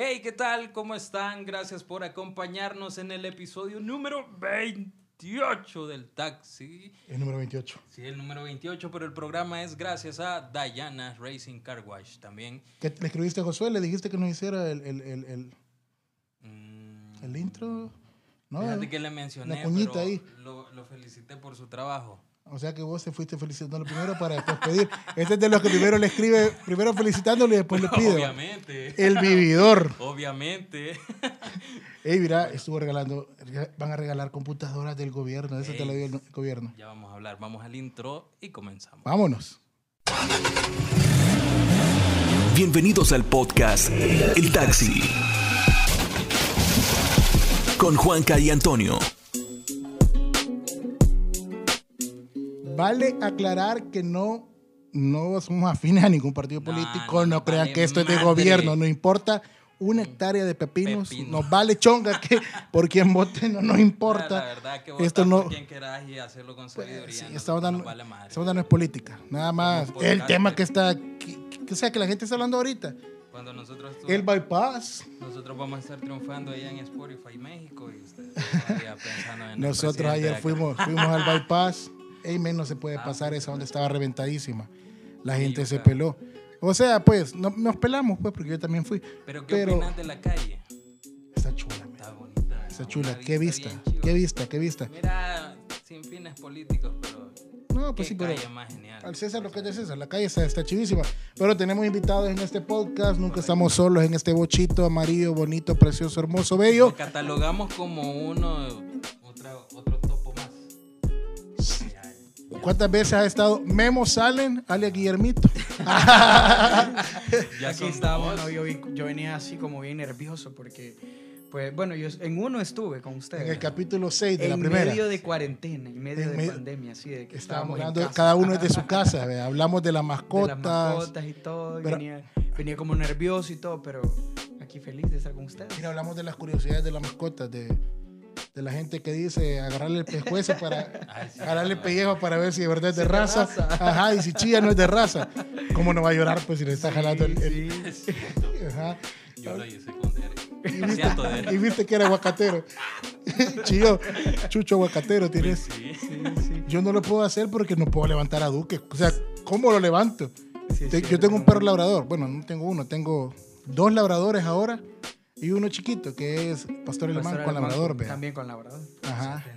Hey, ¿qué tal? ¿Cómo están? Gracias por acompañarnos en el episodio número 28 del taxi. El número 28. Sí, el número 28, pero el programa es gracias a Diana Racing Car Wash también. ¿Qué le escribiste a Josué? ¿Le dijiste que nos hiciera el, el, el, el, Mm, el intro? ¿No? Fíjate que le mencioné, la pero ahí. Lo, lo felicité por su trabajo. O sea que vos te fuiste felicitándolo primero para después pedir. Este es de los que primero le escribe, primero felicitándolo y después le pide. Obviamente. El vividor. Obviamente. Ey, mira, estuvo regalando, van a regalar computadoras del gobierno, eso te lo dio el gobierno. Ya vamos a hablar. Vamos al intro y comenzamos. Vámonos. Bienvenidos al podcast El Taxi. Con Juanca y Antonio. Vale aclarar que no, no somos afines a ningún partido No, político, no no, crean vale que esto es de madre. gobierno, no importa una hectárea de pepinos, Pepino. nos vale chonga que por quien vote no nos importa. La verdad que Esto votar no, por quien quieras y hacerlo con sabiduría. Sí, no- esta no onda no, vale madre. esta onda no es política, nada más. Somos El tema pues. que está, que, que- o sea, que la gente está hablando ahorita. Cuando nosotros, estu- El bypass. nosotros vamos a estar triunfando allá en Spotify México y ustedes todavía pensando en el Nosotros presidente de ayer acá. fuimos, fuimos al bypass. Ey, men, no se puede Ah, pasar esa donde estaba reventadísima. La gente se peló. O sea, pues, no- nos pelamos, pues, porque yo también fui. Pero ¿qué pero- opinas de la calle? Está chula. Está bonita. Está chula. Una Qué vista, qué vista, qué vista. Mira, sin fines políticos, pero No, pues qué sí, pero calle más genial. al César lo que es de César. La calle está, está chivísima. Pero tenemos invitados en este podcast. Nunca estamos solos en este bochito amarillo, bonito, precioso, hermoso, bello. Lo catalogamos como uno, otra, otro. ¿Cuántas veces ha estado Memo Salen, alias Guillermito? Ya Aquí son estábamos, dos. ¿no? yo, yo venía así como bien nervioso porque, pues bueno, yo en uno estuve con ustedes. En el capítulo 6 de la en primera. medio de cuarentena, en medio En de medio- pandemia, así de que Estábamos estábamos en hablando, casa. cada uno es de su casa, ¿ve? hablamos de las de mascotas. las mascotas y todo. Pero- venía, venía como nervioso y todo, pero aquí feliz de estar con ustedes. Mira, hablamos de las curiosidades de las mascotas, de, de la gente que dice agarrarle el pescuezo para Ay, sí, agarrarle el pellejo para ver si de verdad es de raza. raza. Ajá, y si chilla no es de raza. ¿Cómo no va a llorar pues si le está jalando el, el- Sí, ajá. Yo lo hice con. Y viste, y viste que era aguacatero. Chillo, chucho aguacatero tienes. Sí, sí. Yo no lo puedo hacer porque no puedo levantar a Duque. O sea, ¿cómo lo levanto? Te- yo tengo un perro labrador. Bueno, no tengo uno, tengo dos labradores ahora y uno chiquito que es pastor alemán pastor con alemán, labrador. vea. También con labrador. Ajá. Tres.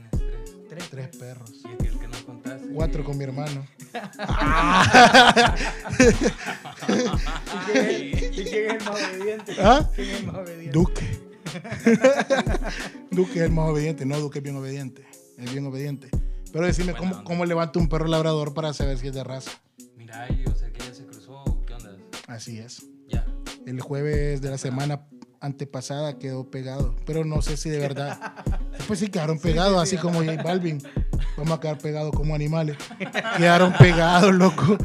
Tres. Tres perros. Y aquel que nos contaste. Cuatro con mi hermano. ¿Y quién es- ¿Y quién es el más obediente? ¿Ah? ¿Quién es el más obediente? Duque. Duque es el más obediente. No, Duque es bien obediente. Es bien obediente. Pero decime, ¿cómo, cómo levanto un perro labrador para saber si es de raza? Mira, yo sé que ella se cruzó. ¿Qué onda? Así es. Ya. El jueves de la semana antepasada quedó pegado, pero no sé si de verdad. Pues sí quedaron pegados, así como J Balvin. Vamos a quedar pegados como animales. Quedaron pegados, loco.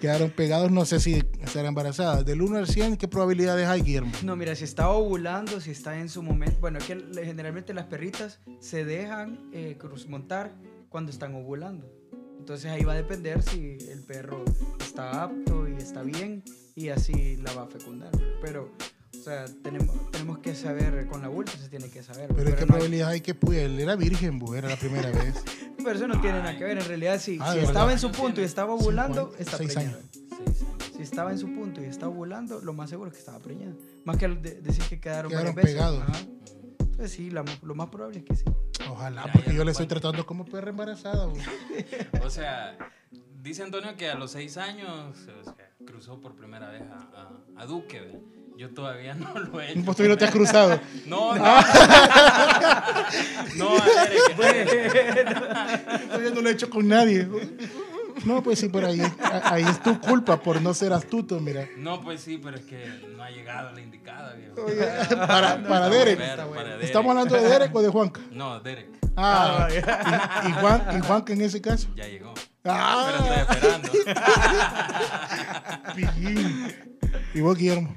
Quedaron pegados, no sé si estará embarazada. Del 1 al 100, ¿qué probabilidades hay, Guillermo? No, mira, si está ovulando, si está en su momento. Bueno, es que generalmente las perritas se dejan eh, cruz montar cuando están ovulando. Entonces ahí va a depender si el perro está apto y está bien y así la va a fecundar. Pero, o sea, tenemos, tenemos que saber, con la vuelta se tiene que saber. Pero ¿qué no hay- probabilidades hay que pude? Él era virgen, bu, era la primera vez. pero eso no tiene nada que ver. En realidad, si, Ah, si estaba verdad. en su punto y estaba años, está preñada. Si estaba en su punto y está ovulando, lo más seguro es que estaba preñada. Más que de- decir que quedaron, Quedaron varias veces. pegados. Ajá. Entonces sí, la- lo más probable es que sí. Ojalá, Mira, porque ya yo no le estoy tratando como perra embarazada. O sea, dice Antonio que a los seis años o sea, cruzó por primera vez a, a, a Duque. ¿ve? Yo todavía no lo he hecho. Vos todavía no te has cruzado. No, no. no, a Derek. Todavía no lo he hecho con nadie. No, pues sí, por ahí, ahí es tu culpa por no ser astuto, mira. No, pues sí, pero es que no ha llegado la indicada, viejo. Para, para Derek. Para Derek. ¿Estamos hablando de Derek o de Juanca? No, Derek. Ah, y, y Juan, y Juanca en ese caso. Ya llegó. Ah, Pero estoy esperando. pillín. Y vos, Guillermo.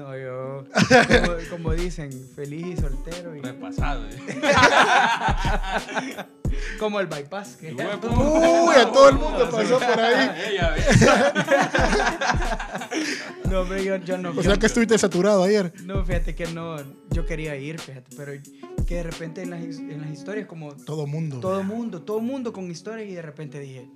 No, yo, como, como dicen, feliz y soltero. Y, Repasado. ¿eh? Como el bypass. que- Uy, Uy, a todo el mundo pasó por ahí. Ve. No, hombre, yo, yo no. O yo- sea que estuviste saturado ayer. No, fíjate que no. Yo quería ir, fíjate, pero que de repente en las, en las historias, como Todo mundo. todo mundo, todo mundo con historias, y de repente dije,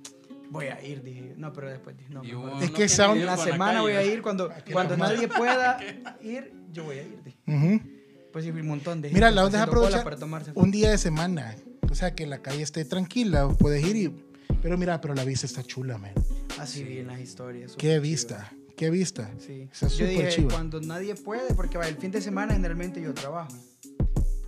voy a ir, dije. No, pero después dije, no. Mejor. Es que que esa- En la semana voy a ir cuando, cuando nadie pueda ir, yo voy a ir. dije. Ujú. Pues sí, un montón de Mira, gente la onda es aprovechar para tomarse un día de semana. O sea, que la calle esté tranquila, puedes ir y... Pero mira, pero la vista está chula, man. Así vi en las historias. Qué vista, qué vista. Sí. Está Yo súper dije, chiva. cuando nadie puede, porque va, el fin de semana generalmente yo trabajo.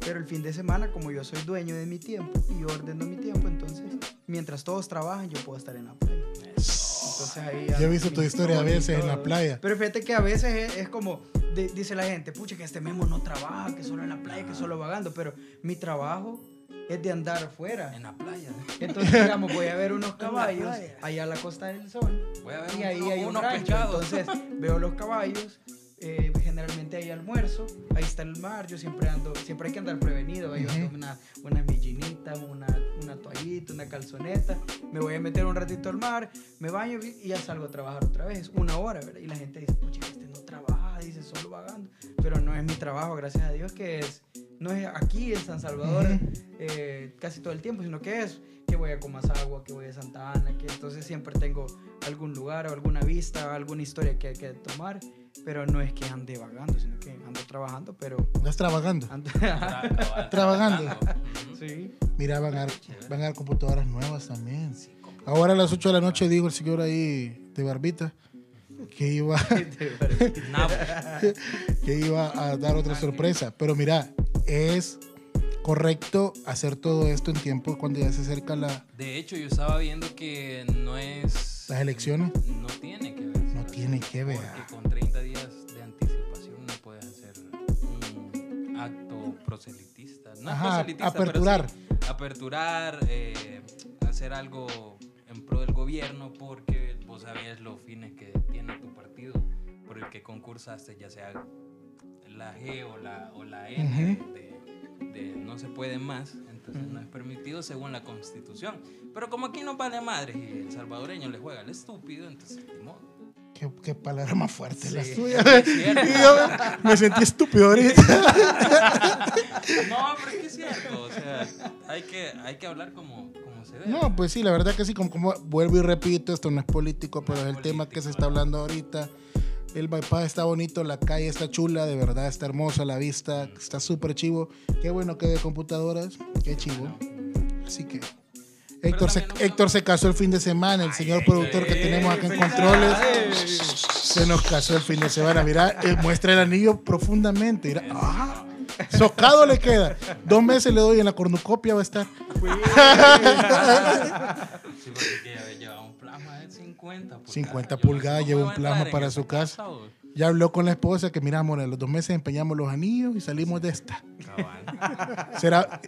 Pero el fin de semana, como yo soy dueño de mi tiempo y yo ordeno mi tiempo, entonces, mientras todos trabajan, yo puedo estar en la playa. Entonces ahí... Yo he visto tu historia a veces en la playa. Pero fíjate que a veces es, es como, de- dice la gente, pucha, que este Memo no trabaja, que solo en la playa, que solo vagando. Pero mi trabajo es de andar afuera. En la playa. Entonces, digamos, voy a ver unos caballos allá a la Costa del Sol. Voy a ver Y un- ahí hay un unos rancho. pescados. Entonces, veo los caballos. eh, generalmente hay almuerzo, ahí está el mar, yo siempre ando, siempre hay que andar prevenido, ¿va? yo ando una, unas millinitas, una, una toallita, una calzoneta, me voy a meter un ratito al mar, me baño y ya salgo a trabajar otra vez, una hora, ¿verdad? Y la gente dice, pucha, este no trabaja, dice, solo vagando, pero no es mi trabajo, gracias a Dios, que es, no es aquí en San Salvador eh, casi todo el tiempo, sino que es que voy a Comasagua, que voy a Santa Ana, que entonces siempre tengo algún lugar o alguna vista, alguna historia que hay que tomar, pero no es que ande vagando, sino que ando trabajando, pero Estás trabajando. ando... Tra- Trabajando. Sí. Mira, van a, van a dar computadoras nuevas también. Ahora a las 8 de la noche digo el señor ahí de barbita que iba, que iba a dar otra sorpresa. Pero mira, es correcto hacer todo esto en tiempo cuando ya se acerca la, De hecho, yo estaba viendo que no es. las elecciones. No tiene que ver. No tiene que ver. Porque con 30 proselitista. No es Ajá, proselitista, pero aperturar. sí aperturar, eh, hacer algo en pro del gobierno, porque vos sabías los fines que tiene tu partido, por el que concursaste, ya sea la G o la, o la N de, de no se puede más, entonces no es permitido según la constitución. Pero como aquí no vale madre y el salvadoreño le juega al estúpido, entonces ni modo. Qué, qué palabra más fuerte la Sí. Y yo me sentí estúpido ahorita. No, pero es que es cierto, o sea, hay que, hay que hablar como, como se debe. No, pues sí, la verdad que sí, como, como vuelvo y repito, esto no es político, pero No es el tema que se está hablando ahorita. El bypass está bonito, la calle está chula, de verdad está hermosa la vista, está súper chivo. Qué bueno que de computadoras, qué chivo. Así que Héctor se, Héctor se casó el fin de semana, el señor productor que tenemos acá en controles. Se nos casó el fin de semana. Mira, él muestra el anillo profundamente. Mira, ah, socado le queda. Dos meses le doy en la cornucopia, va a estar. Sí, porque lleva un plasma de 50 pulgadas. 50 Yo no sé pulgadas, lleva un plasma para su casa. Ya habló con la esposa que, mira, amor, a los dos meses empeñamos los anillos y salimos de esta. Cabal. Será,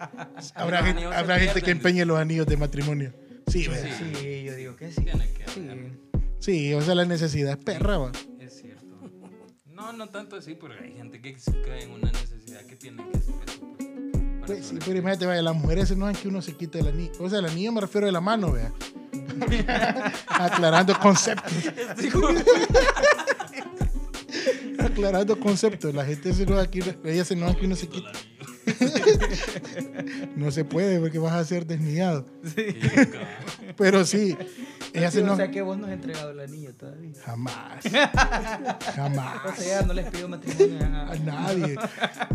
habrá, gente, habrá gente que empeñe los anillos de matrimonio. Sí, Sí. ¿verdad? Sí, yo digo que sí. Tiene que Sí. sí, o sea, la necesidad es perra, va. Es cierto. No, no tanto así, pero hay gente que se cae en una necesidad que tiene que hacer eso. Pues, Pues sí, pero imagínate, vaya, las mujeres no es que uno se quite el anillo. O sea, el anillo me refiero de la mano, vea. Aclarando conceptos. Aclarando conceptos. La gente se que uno- ella se enoja que uno se quite. no se puede porque vas a ser desnidado. Sí. Pero sí, ella se o enoja. sea que vos no has entregado el anillo todavía. Jamás. O Jamás. sea, ya no les pido matrimonio a, A nadie.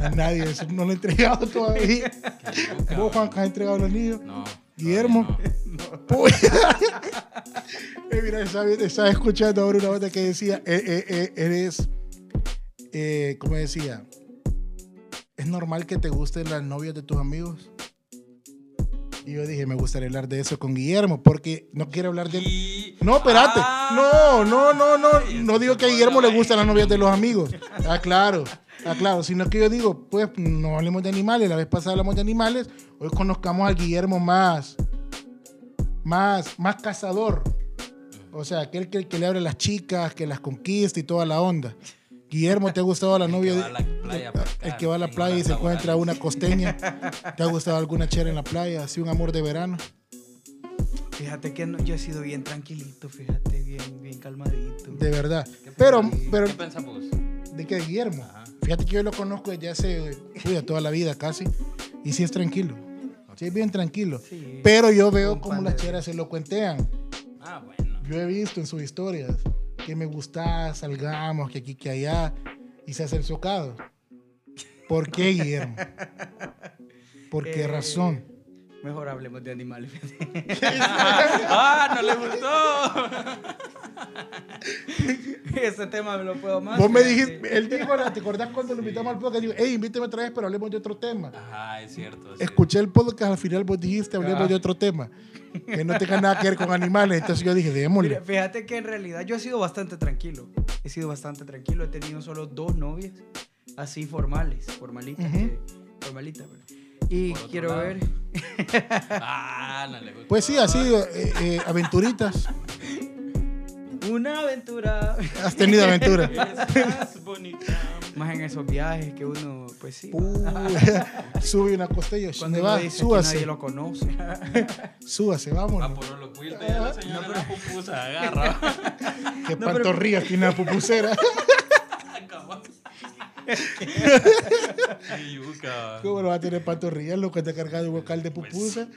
A nadie. Eso no lo he entregado todavía. Loca, ¿Vos, Juan, has entregado el anillo? No. Guillermo. Puy. Eh, mira, estaba, escuchando ahora una nota que decía, eh, eh, eh, eres, eh, ¿cómo decía? ¿Es normal que te gusten las novias de tus amigos? Y yo dije, me gustaría hablar de eso con Guillermo, porque no quiero hablar de... Y- No, espérate. No, no, no, no. No eso digo que a Guillermo le gustan las novias de los amigos. Ah, claro. Ah, claro. Sino que yo digo, pues no hablemos de animales. La vez pasada hablamos de animales. Hoy conozcamos al Guillermo más, más, más cazador. O sea, aquel que, que le abre a las chicas, que las conquista y toda la onda. Guillermo, ¿te ha gustado la novia Que va a de, la- playa. a El que va a la playa y se encuentra una costeña. ¿Te ha gustado alguna chera en la playa? Así un amor de verano. Fíjate que no- yo he sido bien tranquilito, fíjate, bien, bien calmadito. De verdad. ¿Qué Pero, pero, ¿Qué pensás vos? ¿de qué? Guillermo. Ajá. Fíjate que yo lo conozco desde hace, uy, toda la vida casi. Y sí es tranquilo. Sí es bien tranquilo. Sí. Pero yo veo cómo las de- cheras se lo cuentean. Ah, bueno. Yo he visto en sus historias que me gusta, salgamos, que aquí, que allá. Y se hace el socado. ¿Por qué, Guillermo? ¿Por qué Eh, razón? Mejor hablemos de animales. ¡Ah, no le gustó! Ese tema me lo puedo más. Vos me dijiste, él dijo, ¿te acordás cuando lo invitamos al podcast? Digo, hey, invíteme otra vez, pero hablemos de otro tema. Ajá, es cierto. sí. Escuché el podcast, al final vos dijiste, hablemos Ah. de otro tema. Que no tenga nada que ver con animales. Entonces yo dije, démosle. Mira, fíjate que en realidad yo he sido bastante tranquilo. He sido bastante tranquilo. He tenido solo dos novias así formales, formalitas. Que- formalitas, ¿verdad? Y quiero lado. ver. Ah, no le gustó. Pues sí, así, eh, eh, aventuritas. Una aventura. Has tenido aventuras. Estás bonita. Más en esos viajes que uno, pues sí. Uh, sube una costilla. Cuando ¿Dónde va? dice que Súbase. nadie lo conoce. Súbase, Va vámonos. por lo cuilte ya la señora la pupusa agarra. Qué No, pero- pantorrillas tiene la pupusera. ¿Cómo no va a tener pantorrillas? Lo que te ha cargado un bocal de pupusa.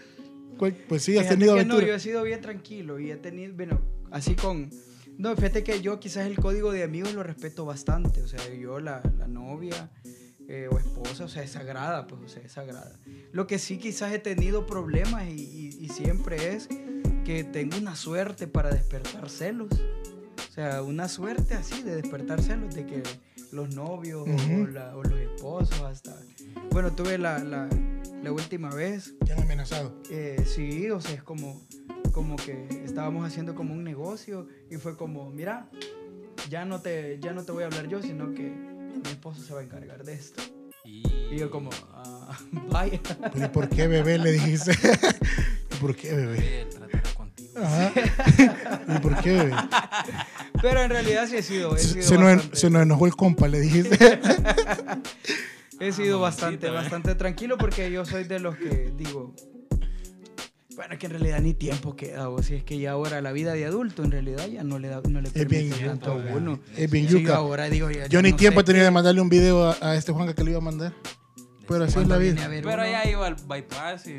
Pues, pues sí, has Fíjate tenido que no, yo aventuras. he sido bien tranquilo y he tenido, bueno, así con... No, fíjate que yo quizás el código de amigos lo respeto bastante, o sea, yo la, la novia eh, o esposa, o sea, es sagrada, pues, o sea, es sagrada. Lo que sí quizás he tenido problemas y, y- y siempre es que tengo una suerte para despertar celos. O sea, una suerte así de despertar celos, de que los novios o la- o, los esposos hasta... Bueno, tuve la, la, la última vez Te han amenazado. eh, sí, o sea, es como, como que estábamos haciendo como un negocio y fue como, mira, ya no te, ya no te voy a hablar yo, sino que mi esposo se va a encargar de esto. Y, Y yo como, ah, vaya. Pero ¿y por qué bebé? Le dijiste. ¿Y por qué bebé? Él tratará contigo. Ajá. ¿Y por qué bebé? Pero en realidad sí he sido, he sido, se nos, se nos enojó el compa, le dijiste. he sido Ah, bastante, eh. bastante tranquilo porque yo soy de los que digo, bueno, que en realidad ni tiempo queda, o si es que ya ahora la vida de adulto en realidad ya no le da, no le Es bien tanto a uno. Es bien Sí, yuca. ahora digo, ya- Yo ni no tiempo tenido qué- de mandarle un video a, a este Juanca que le iba a mandar. Pero así es la vida. Pero uno- ya iba al bypass y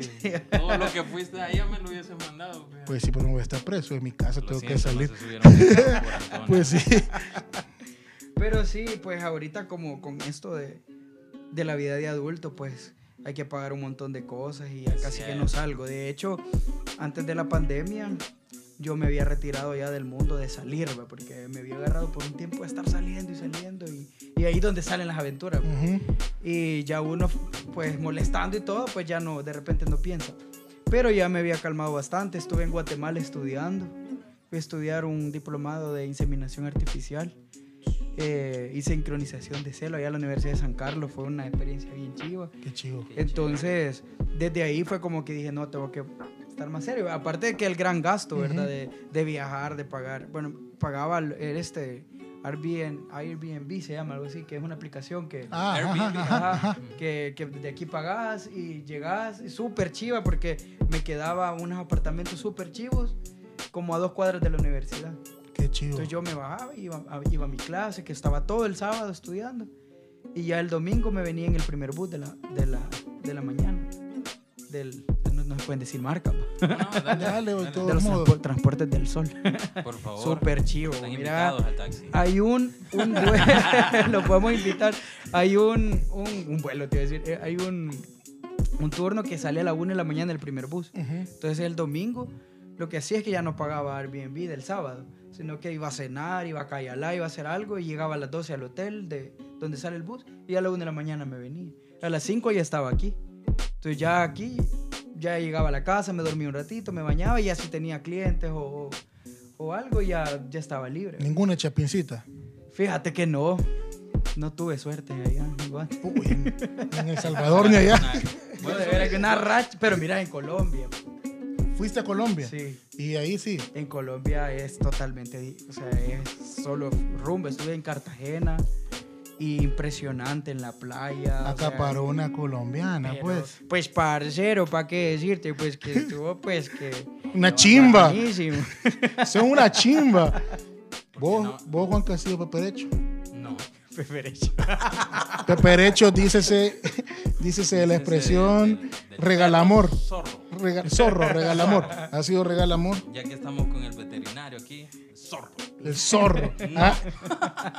todo lo que fuiste allá me lo hubiese mandado. pues. Pues sí, pero no voy a estar preso. En mi casa Lo tengo que siento, no salir. Antonio. Pues sí. Pero sí, pues ahorita como con esto de, de la vida de adulto, pues hay que pagar un montón de cosas y ya casi que no salgo. De hecho, antes de la pandemia, yo me había retirado ya del mundo de salir, ¿va? porque me había agarrado por un tiempo de estar saliendo y saliendo y, y ahí donde salen las aventuras. Y ya uno, pues molestando y todo, pues ya no, de repente no piensa. Pero ya me había calmado bastante. Estuve en Guatemala estudiando. Fui a estudiar un diplomado de inseminación artificial eh, y sincronización de celo allá en la Universidad de San Carlos. Fue una experiencia bien chiva. Qué chivo. Entonces, desde ahí fue como que dije, no, tengo que estar más serio. Aparte de que el gran gasto, ¿verdad? Ujú. de, de viajar, de pagar. Bueno, pagaba el, el este Airbnb, Airbnb se llama algo así, que es una aplicación que... Ah, Airbnb, ajá, Ajá, ajá. que, que de aquí pagás y llegás, súper chiva porque me quedaba unos apartamentos súper chivos, como a dos cuadras de la universidad. Qué chivo. Entonces yo me bajaba, iba a, iba a mi clase, que estaba todo el sábado estudiando, y ya el domingo me venía en el primer bus de la, de la, de la mañana. Del, no, no se pueden decir marca, No, dale, Dale, de dale, todo de los modo. transpor- transportes del sol. por favor. Súper chivo. Están Mira, invitados al taxi. hay un, un vuelo, lo podemos invitar, hay un, un, un vuelo, te iba a decir, eh, hay un, un turno que sale a la 1 de la mañana del primer bus. Entonces el domingo lo que hacía es que ya no pagaba Airbnb del sábado, sino que iba a cenar, iba a Cayalá, iba a hacer algo y llegaba a las 12 al hotel de donde sale el bus y a la 1 de la mañana me venía. A las 5 ya estaba aquí. Entonces ya aquí, ya llegaba a la casa, me dormía un ratito, me bañaba y ya si tenía clientes o, o, o algo ya, ya estaba libre. Ninguna chapincita. Fíjate que no, no tuve suerte allá. igual. Uy, en, en El Salvador ni allá. Nah, No, vos de sos- veras que una racha, pero mira, en Colombia. Fuiste a Colombia. Sí. Y ahí sí. En Colombia es totalmente, o sea, es solo rumbo. Estuve en Cartagena, impresionante en la playa. o sea, Acaparó una colombiana, pero, pues. Pues, parcero, ¿para qué decirte? Pues que estuvo, pues que. Una chimba. Buenísimo. Son una chimba. Vos, no? vos Juan Castillo Peperecho. No. Preferencia. Peperecho, dícese, dícese la expresión regalamor. Zorro. Rega- zorro, regalamor. Ha sido regalamor. Ya que estamos con el veterinario aquí, zorro. El zorro. Ah,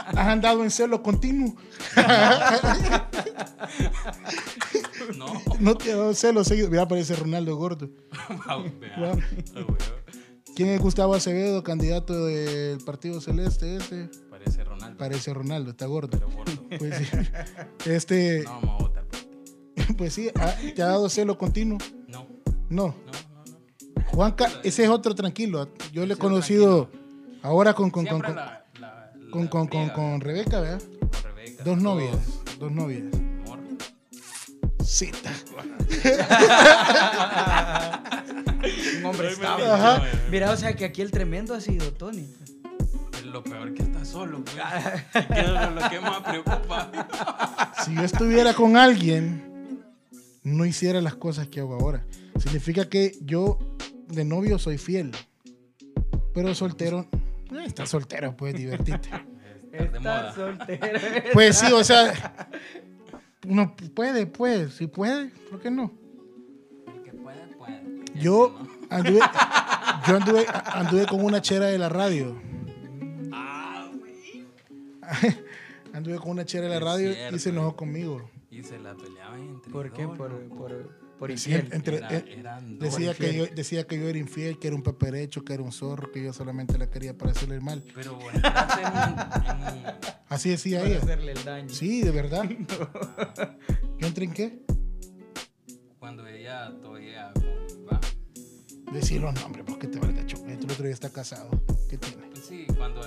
Has andado en celo continuo. No. No te ha dado celo seguido. Mira, parece Ronaldo Gordo. ¿Quién es Gustavo Acevedo, candidato del Partido Celeste? Este Parece Ronaldo. parece Ronaldo, está gordo. Pero gordo. Pues sí. Este, No pues sí, ah, ¿te ha dado celo continuo? No, No. no, no, no. Juanca, ese es otro tranquilo. Yo le he conocido ahora con, con, con, con, la, la, la con, con, con- Rebeca, ¿verdad? con Rebeca. Dos novias. todos, Dos novias. amor. Cita. Un hombre estable. Ajá. Mira, o sea que aquí el tremendo ha sido Tony. Es lo peor que está solo, pues. Y que es lo que más preocupa. Si yo estuviera con alguien, no hiciera las cosas que hago ahora. Significa que yo de novio soy fiel. Pero soltero, eh, está soltero, pues divertirte. Está de moda. Está soltera. Pues sí, o sea, uno puede, pues, si puede, ¿por qué no? El que puede, puede. Yo anduve, yo anduve, anduve con una chera de la radio. Ah, güey. Anduve con una chera de la radio y se enojó conmigo. Y se la peleaban entre ¿Por qué? dos, Por, por, por infiel. entre- Era- eh, eran dos. decía, que yo, decía que yo era infiel, que era un peperecho, que era un zorro, que yo solamente la quería para hacerle el mal. Pero entraste en en Así decía Para ella. hacerle el daño. Sí, de verdad. ¿Yo entré en qué? Cuando ella todavía va. Decir los nombres, porque te valga choco. El otro día está casado. ¿Qué tiene? Pues sí, cuando.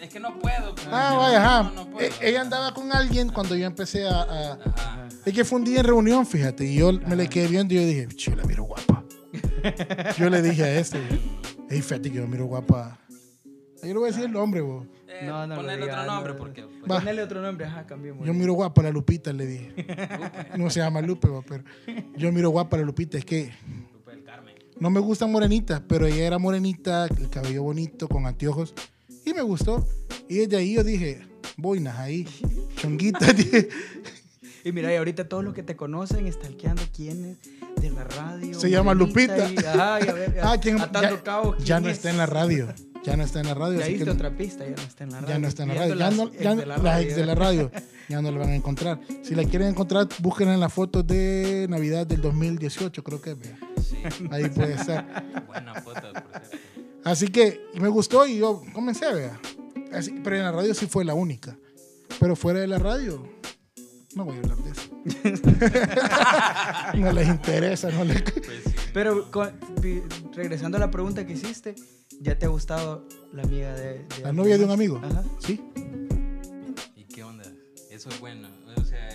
Es que no puedo. pues, Ah, vaya, ajá. no- no puedo. Eh, ella andaba con alguien cuando yo empecé a, a- Ajá. Es que fue un día en reunión, fíjate, y yo me le quedé viendo y yo dije, yo la miro guapa. yo le dije a este, hey, fíjate que yo miro guapa. Yo le voy a decir el nombre, bo. Eh, No, no digas, otro nombre no. porque. pues, Va. Ponele otro nombre, ajá, cambiemos. Yo miro guapa a la Lupita, le dije. No se llama Lupe, bo, pero yo miro guapa a la Lupita. Es que Lupe del Carmen. no me gustan morenitas, pero ella era morenita, el cabello bonito, con anteojos, y me gustó. Y desde ahí yo dije, boinas ahí, chonguita. dije. Y mira, y ahorita todos los que te conocen, estalqueando quién es de la radio. Se llama Lupita. y- ajá, y a ver, Ah, ¿quién- atando ya, cabos, ya ¿quién no es? está en la radio. Ya no está en la radio. Ya así que otra pista, ya no está en la radio. ya no está en la radio. Ya no, ex ya no- la las ex de la radio ya no la van a encontrar. Si la quieren encontrar, búsquenla en las fotos de Navidad del 2018, creo que. Sí. Ahí puede estar. Buena foto. Así que me gustó y yo comencé, vea. Así- pero en la radio sí fue la única. Pero fuera de la radio, no voy a hablar de eso. no les interesa, no les... Pues. Pero con- regresando a la pregunta que hiciste, ¿ya te ha gustado la amiga de, de La novia de un amigo. Ajá. Sí. ¿Y qué onda? Eso es bueno. O sea,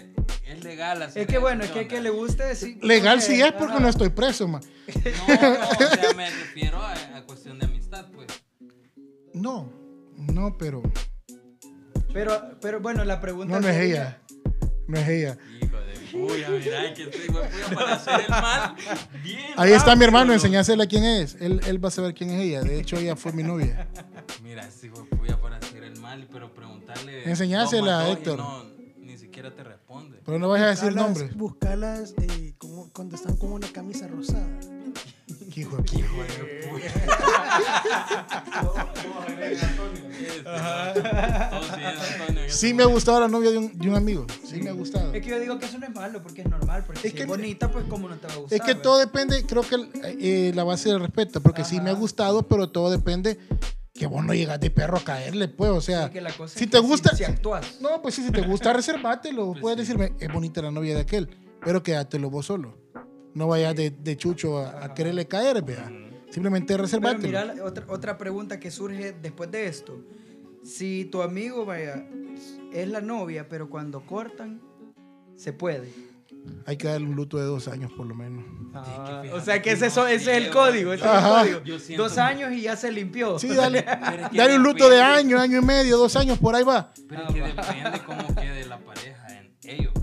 es legal hacer Es que bueno, es ¿qué que que le guste, sí. Legal porque- sí es porque ajá. no estoy preso, ma. No, no, o sea, me refiero a, a cuestión de amistad, pues. No, no, pero Pero, pero bueno, la pregunta no, no es ella. No es ella. Hijo de puya, mira que estoy para hacer el mal. Bien. Ahí está mi hermano, enseñásela quién es. Él, él va a saber quién es ella. De hecho, ella fue mi novia. Mira, sí, güey, puya para hacer el mal, pero preguntarle. Enseñásela, Héctor. No, ni siquiera te responde. Pero no vayas a decir nombres. Buscalas eh, como cuando están con una camisa rosada. Hijo de puta. Sí me ha gustado la novia de un, de un amigo. Sí me ha gustado. Es que yo digo que eso no es malo, porque es normal, porque Es si que- es bonita, pues cómo no te va a gustar. Es que ¿verdad? todo depende, creo que eh, la base del respeto, porque sí me ha Ajá. gustado, pero todo depende que vos no llegas de perro a caerle, pues, o sea, Sí, que la cosa si es te gusta, Si, si actúas. no, pues sí, si te gusta, reservátelo, Pues puedes sí. decirme, es bonita la novia de aquel, pero quédatelo vos solo, no vayas de, de chucho a, a quererle caer, vea, simplemente Pero reservátelo. mira, otra, otra pregunta que surge después de esto. Si tu amigo, vaya, es la novia, pero cuando cortan, se puede. Hay que darle un luto de dos años por lo menos. Ah, o sea que ese, no so- ese es el código. Ese es el código. Dos años y ya se limpió. Sí, dale, Pero es que dale un luto de año, año y medio, dos años, por ahí va. Pero es que depende cómo quede la pareja en ellos,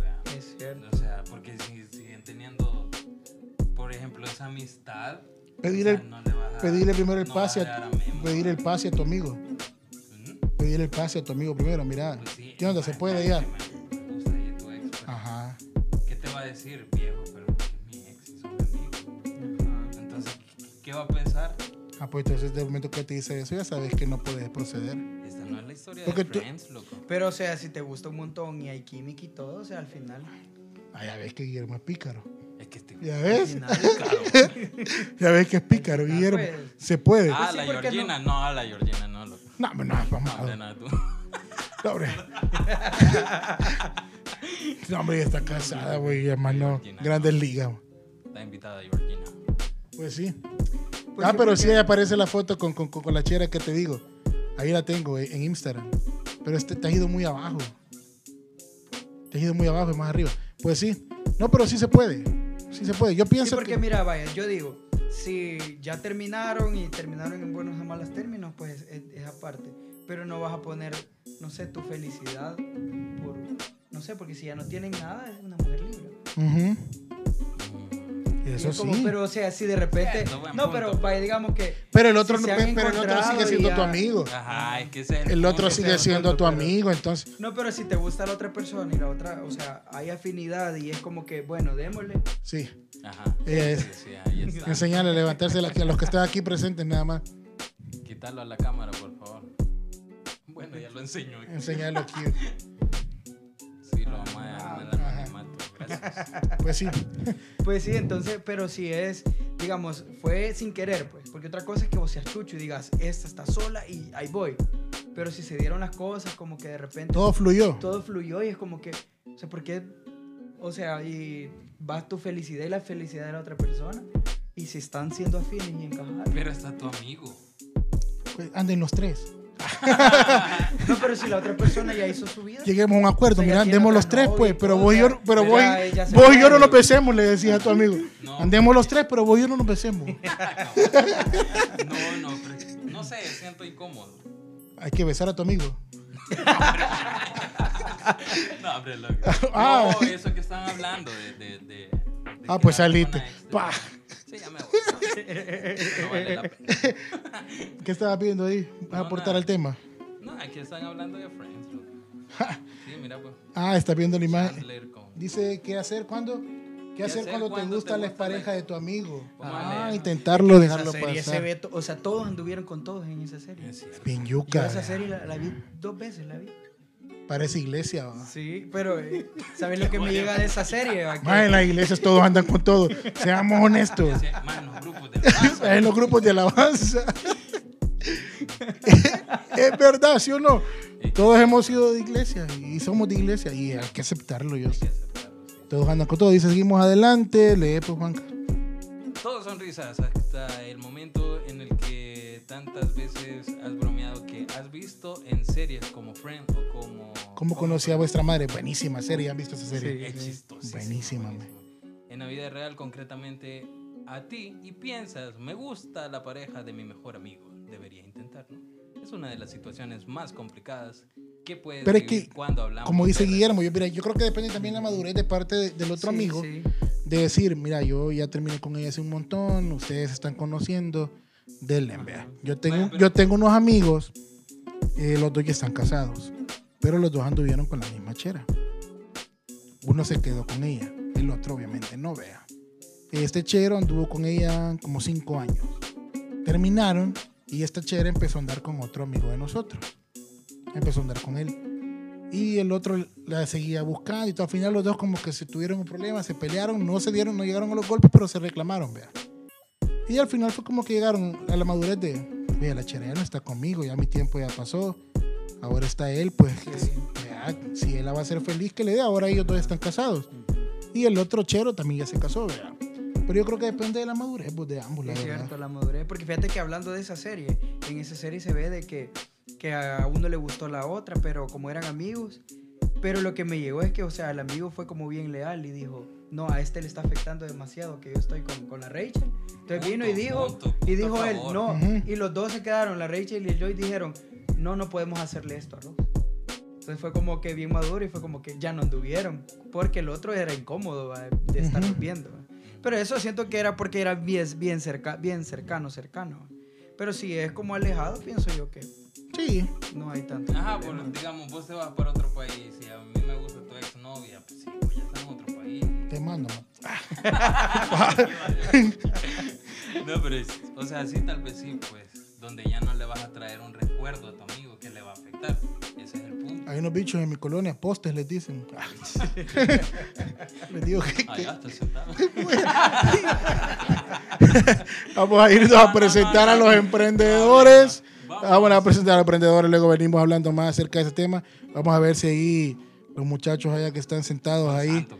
ejemplo, esa amistad. Pedirle, o sea, no le vas a- pedirle primero el no pase, a a, a Memo. pedir el pase a tu amigo. Ujú. Pedir el pase a tu amigo primero, mira. Pues sí, ¿Qué onda? ¿Se puede ya? Me me gusta y es tu ex, pero Ajá. ¿Qué te va a decir, viejo? Pero es mi ex y son amigos. Entonces, ¿qué- ¿qué va a pensar? Ah, pues entonces, desde el momento que te dice eso, ya sabes que no puedes proceder. Esta no es la historia Porque de tú- Friends, loco. Pero, o sea, si te gusta un montón y hay química y todo, o sea, al final. Ah, ya ves que Guillermo es pícaro. Ya ves, ya ves que es pícaro, Guillermo. pues. Se puede. Ah, sí, la ¿por qué Georgina. No, a la Georgina no, loco. No, hombre, no, vamos No, hombre, no, tú. No, hombre. No, hombre, está casada, güey, hermano. Georgina, Grandes ligas. Está invitada Georgina. Pues sí. Pues ah, sí, pero porque- sí ahí aparece la foto con, con, con la chera que te digo. Ahí la tengo eh, en Instagram. Pero este te has ido muy abajo. Te has ido muy abajo y más arriba. Pues sí. No, pero sí se puede. Sí se puede. Yo Sí, pienso porque que... mira, vaya, yo digo, si ya terminaron y terminaron en buenos o malos términos, pues es, es aparte. Pero no vas a poner, no sé, tu felicidad por, no sé, porque si ya no tienen nada, es una mujer libre. Y Eso es como, sí. pero o sea, si de repente, Cierto, no, pero vaya, digamos que, Pero el otro, si no- pero el otro sigue siendo tu amigo. Ajá, es que ese es El otro punto. sigue siendo tu pero- amigo, entonces... no, pero si te gusta la otra persona y la otra, o sea, hay afinidad y es como que, bueno, démosle. Sí. Ajá. Eh, Sí, sí, ahí está. Enseñarle a levantarse a los que están aquí presentes nada más. Quítalo a la cámara, por favor. Bueno, ya lo enseño. Enseñarlo aquí. Sí, lo vamos a dejar Pues sí. Pues sí, entonces, pero si es, digamos, fue sin querer, pues, porque otra cosa es que vos seas chucho y digas, esta está sola y ahí voy. Pero si se dieron las cosas, como que de repente Todo fluyó. todo fluyó y es como que, o sea, ¿por qué? O sea, y vas tu felicidad y la felicidad de la otra persona. Y si están siendo afines y encajar. Pero está tu amigo. Pues anden los tres. No, pero si la otra persona ya hizo su vida. Lleguemos a un acuerdo. O sea, ya Mira, andemos los tres, pues. Pero vos y yo, pero ya- vos, y yo no nos besemos, le decía a tu amigo. No. Andemos los tres, pero vos y yo no nos besemos. No, no, pero- no sé, siento incómodo. Hay que besar a tu amigo. No, hombre, loco. Ah. No, eso que están hablando de. de, de- de Ah, pues extra- Pa. Sí, ya me voy. No vale la pena. ¿Qué estaba pidiendo ahí? ¿Vas a aportar nada. al tema? No, aquí están hablando de Friends. Sí, mira, pues. Ah, está viendo la imagen. Con- Dice, ¿qué hacer cuando? ¿Qué hacer hacer cuando te gusta te la gusta la- pareja de tu amigo? Ah, intentarlo, Esa dejarlo serie pasar. o sea, todos anduvieron con todos en esa serie. Es Yo esa serie la, la vi dos veces, la vi. Parece iglesia. va. Sí, pero eh, ¿sabes lo que me llega de esa serie? Ma, en las iglesias todos andan con todo. Seamos honestos. Más en los grupos de alabanza. en los grupos de alabanza. es verdad, ¿sí o no? Todos hemos sido de iglesia y somos de iglesia y hay que aceptarlo. Yo. Todos andan con todo. Dice, seguimos adelante. Lee, pues, Juanca. Todo sonrisas hasta el momento en el que tantas veces has bromeado que has visto en series como Friend o como... ¿Cómo conocí a vuestra madre? Buenísima serie. ¿Han visto esa serie? Es chistosísimo, Buenísima. En la vida real, concretamente, a ti y piensas, me gusta la pareja de mi mejor amigo. Debería intentarlo. Es una de las situaciones más complicadas que puedes Pero es que, cuando hablamos Como dice Guillermo, yo, mira, yo creo que depende también la madurez de parte de- del otro Sí, amigo. sí. De decir, mira, yo ya terminé con ella hace un montón, ustedes se están conociendo, denle, vea. Yo tengo, yo tengo unos amigos, eh, los dos ya están casados, pero los dos anduvieron con la misma chera. Uno se quedó con ella, el otro obviamente no, vea. Este chero anduvo con ella como cinco años. Terminaron y esta chera empezó a andar con otro amigo de nosotros. Empezó a andar con él. Y el otro la seguía buscando y todo. Al final los dos como que se tuvieron un problema, se pelearon, no se dieron, no llegaron a los golpes, pero se reclamaron, vea. Y al final fue como que llegaron a la madurez de, vea, la chera ya no está conmigo, ya mi tiempo ya pasó, ahora está él, pues, si él la va a hacer feliz, que le dé, ahora ellos dos están casados. Y el otro chero también ya se casó, vea. Pero yo creo que depende de la madurez pues, de ambos, la Es verdad. cierto, la madurez. Porque fíjate que hablando de esa serie, en esa serie se ve de que, que a uno le gustó la otra, pero como eran amigos, Pero lo que me llegó es que, o sea, el amigo fue como bien leal y dijo, no, a este le está afectando demasiado que yo estoy con, con la Rachel. Entonces vino y Punto, dijo, punto, y punto dijo a él, favor. no, Ujú. y los dos se quedaron, la Rachel y el Joy dijeron, no, no podemos hacerle esto a Ross. Entonces fue como que bien maduro y fue como que ya no anduvieron, porque el otro era incómodo ¿va? de estar Ujú. viendo. ¿va? Pero eso siento que era porque era bien, bien, cerca, bien cercano, cercano. ¿va? Pero si es como alejado, pienso yo que Sí. no hay tanto. Ajá, problema. pues digamos, vos te vas para otro país y a mí me gusta tu exnovia, pues sí, Te mando, man. No, pero es, o sea, sí, tal vez sí, pues, donde ya no le vas a traer un recuerdo a tu amigo que le va a afectar. Ese es el punto. Hay unos bichos en mi colonia, postes les dicen. les digo que, que- Allá está sentado. vamos a irnos a presentar a los emprendedores. Vamos a presentar a los emprendedores, luego venimos hablando más acerca de ese tema. Vamos a ver si ahí los muchachos allá que están sentados ahí Santo,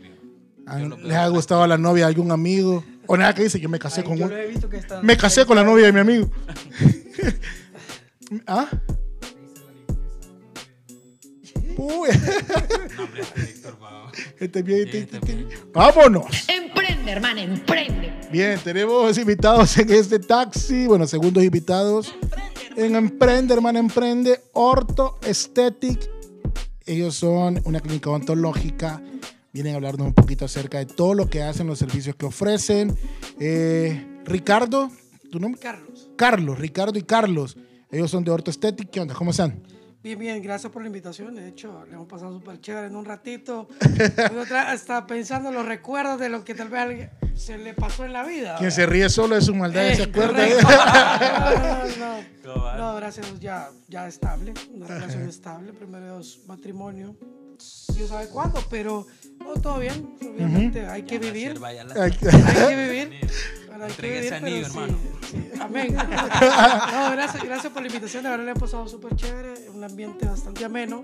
les ha gustado a la novia de algún amigo. O nada que dice, yo me casé Ay, con yo un- lo he visto que están- Me casé con la novia de mi amigo. ¿Ah? Uy, este bien, este- este este-. Vámonos. Emprende, hermana, emprende. Bien, tenemos invitados en este taxi. Bueno, segundos invitados en Emprende, hermana Emprende, Orto Aesthetic. Ellos son una clínica odontológica. Vienen a hablarnos un poquito acerca de todo lo que hacen, los servicios que ofrecen. Eh, Ricardo, ¿tu nombre? Carlos. Carlos, Ricardo y Carlos. Ellos son de Orto Aesthetic. ¿Qué onda? ¿Cómo están? Bien, bien, gracias por la invitación. De hecho, le hemos pasado súper chévere en un ratito. Hasta pensando los recuerdos de lo que tal vez se le pasó en la vida. Quien se ríe solo de su maldad Eh, se acuerda. No, no, no. Gracias a Dios, ya, ya estable. Una relación estable. Primero Dios, matrimonio. Dios sabe cuándo, pero no, todo bien. Obviamente hay que Ya va a vivir. ser, vaya la- Ay, Hay que vivir. Bueno, hay que vivir, anillo, pero hermano. sí, sí. Amén. No, gracias, gracias por la invitación. De verdad le hemos pasado súper chévere. Un ambiente bastante ameno.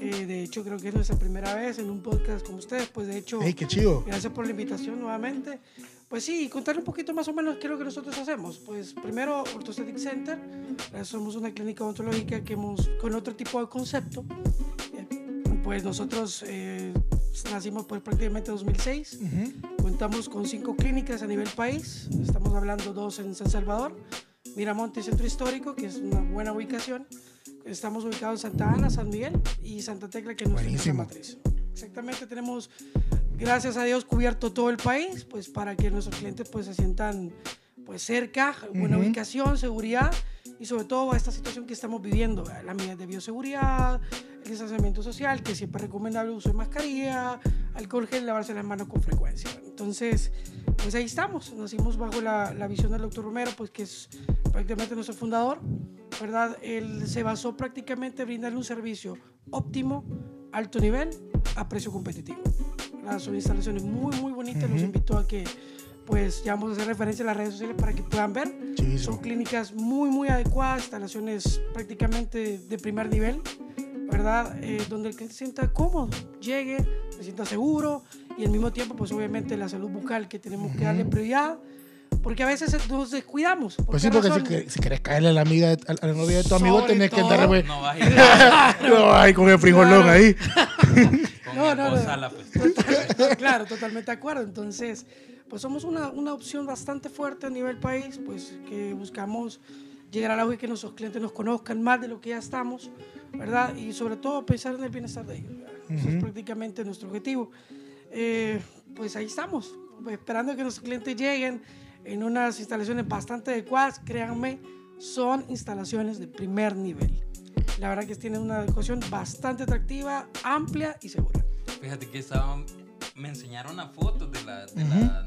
Eh, de hecho, creo que es nuestra primera vez en un podcast con ustedes. Pues de hecho, Ey, qué chido. gracias por la invitación nuevamente. Pues sí, contarle un poquito más o menos qué es lo que nosotros hacemos. Pues primero, Orthostatic Center. Somos una clínica odontológica que hemos con otro tipo de concepto. Eh, Pues nosotros eh, nacimos pues prácticamente en 2006. Contamos con cinco clínicas a nivel país. Estamos hablando dos en San Salvador, Miramonte Centro Histórico, que es una buena ubicación. Estamos ubicados en Santa Ana, San Miguel y Santa Tecla, que es nuestra empresa Buenísimo. matriz. Exactamente, tenemos, gracias a Dios, cubierto todo el país, pues para que nuestros clientes pues se sientan pues cerca, buena Ujú. ubicación, seguridad y sobre todo esta situación que estamos viviendo, ¿verdad? las medidas de bioseguridad, el distanciamiento social, que siempre es recomendable el uso de mascarilla, alcohol gel, lavarse las manos con frecuencia. Entonces, pues ahí estamos, nacimos bajo la, la visión del doctor Romero, pues que es prácticamente nuestro fundador, ¿verdad? Él se basó prácticamente en brindarle un servicio óptimo, alto nivel, a precio competitivo. Son instalaciones muy, muy bonitas, los invito a que pues ya vamos a hacer referencia en las redes sociales para que puedan ver. Chivísimo. Son clínicas muy, muy adecuadas, instalaciones prácticamente de primer nivel, ¿verdad? Eh, donde el cliente se sienta cómodo, llegue, se sienta seguro y al mismo tiempo, pues obviamente la salud bucal que tenemos que darle prioridad, porque a veces nos descuidamos. ¿Por Pues sí, porque si, razón? que- si querés caerle a la amiga, de- a la novia de tu amigo, Sobre tenés que todo. andar güey, No vas a ir no, ay, con el frijolón Claro. ahí. con No, no, no. Pues. Total- claro, totalmente de acuerdo. Entonces, pues somos una, una opción bastante fuerte a nivel país, pues que buscamos llegar a la y que nuestros clientes nos conozcan más de lo que ya estamos, ¿verdad? Y sobre todo pensar en el bienestar de ellos. ¿verdad? Ese es prácticamente nuestro objetivo. Eh, pues ahí estamos, esperando que nuestros clientes lleguen en unas instalaciones bastante adecuadas, créanme, son instalaciones de primer nivel. La verdad que tienen una adecuación bastante atractiva, amplia y segura. Fíjate que estaba, me enseñaron una foto de la, de la,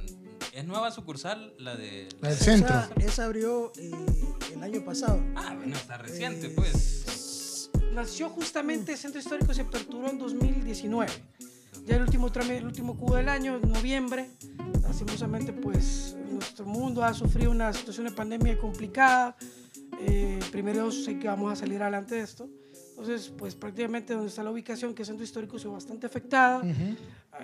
es nueva sucursal, la de, La del centro. Esa, esa abrió eh, el año pasado. ah, bueno, está reciente, Eh, pues. Nació justamente el Centro Histórico, se aperturó en 2019. Ya el último, el último cubo del año, en noviembre. Lastimosamente, pues nuestro mundo ha sufrido una situación de pandemia complicada. Eh, primero sé que vamos a salir adelante de esto. Entonces, pues prácticamente donde está la ubicación, que es Centro Histórico, se ve bastante afectada.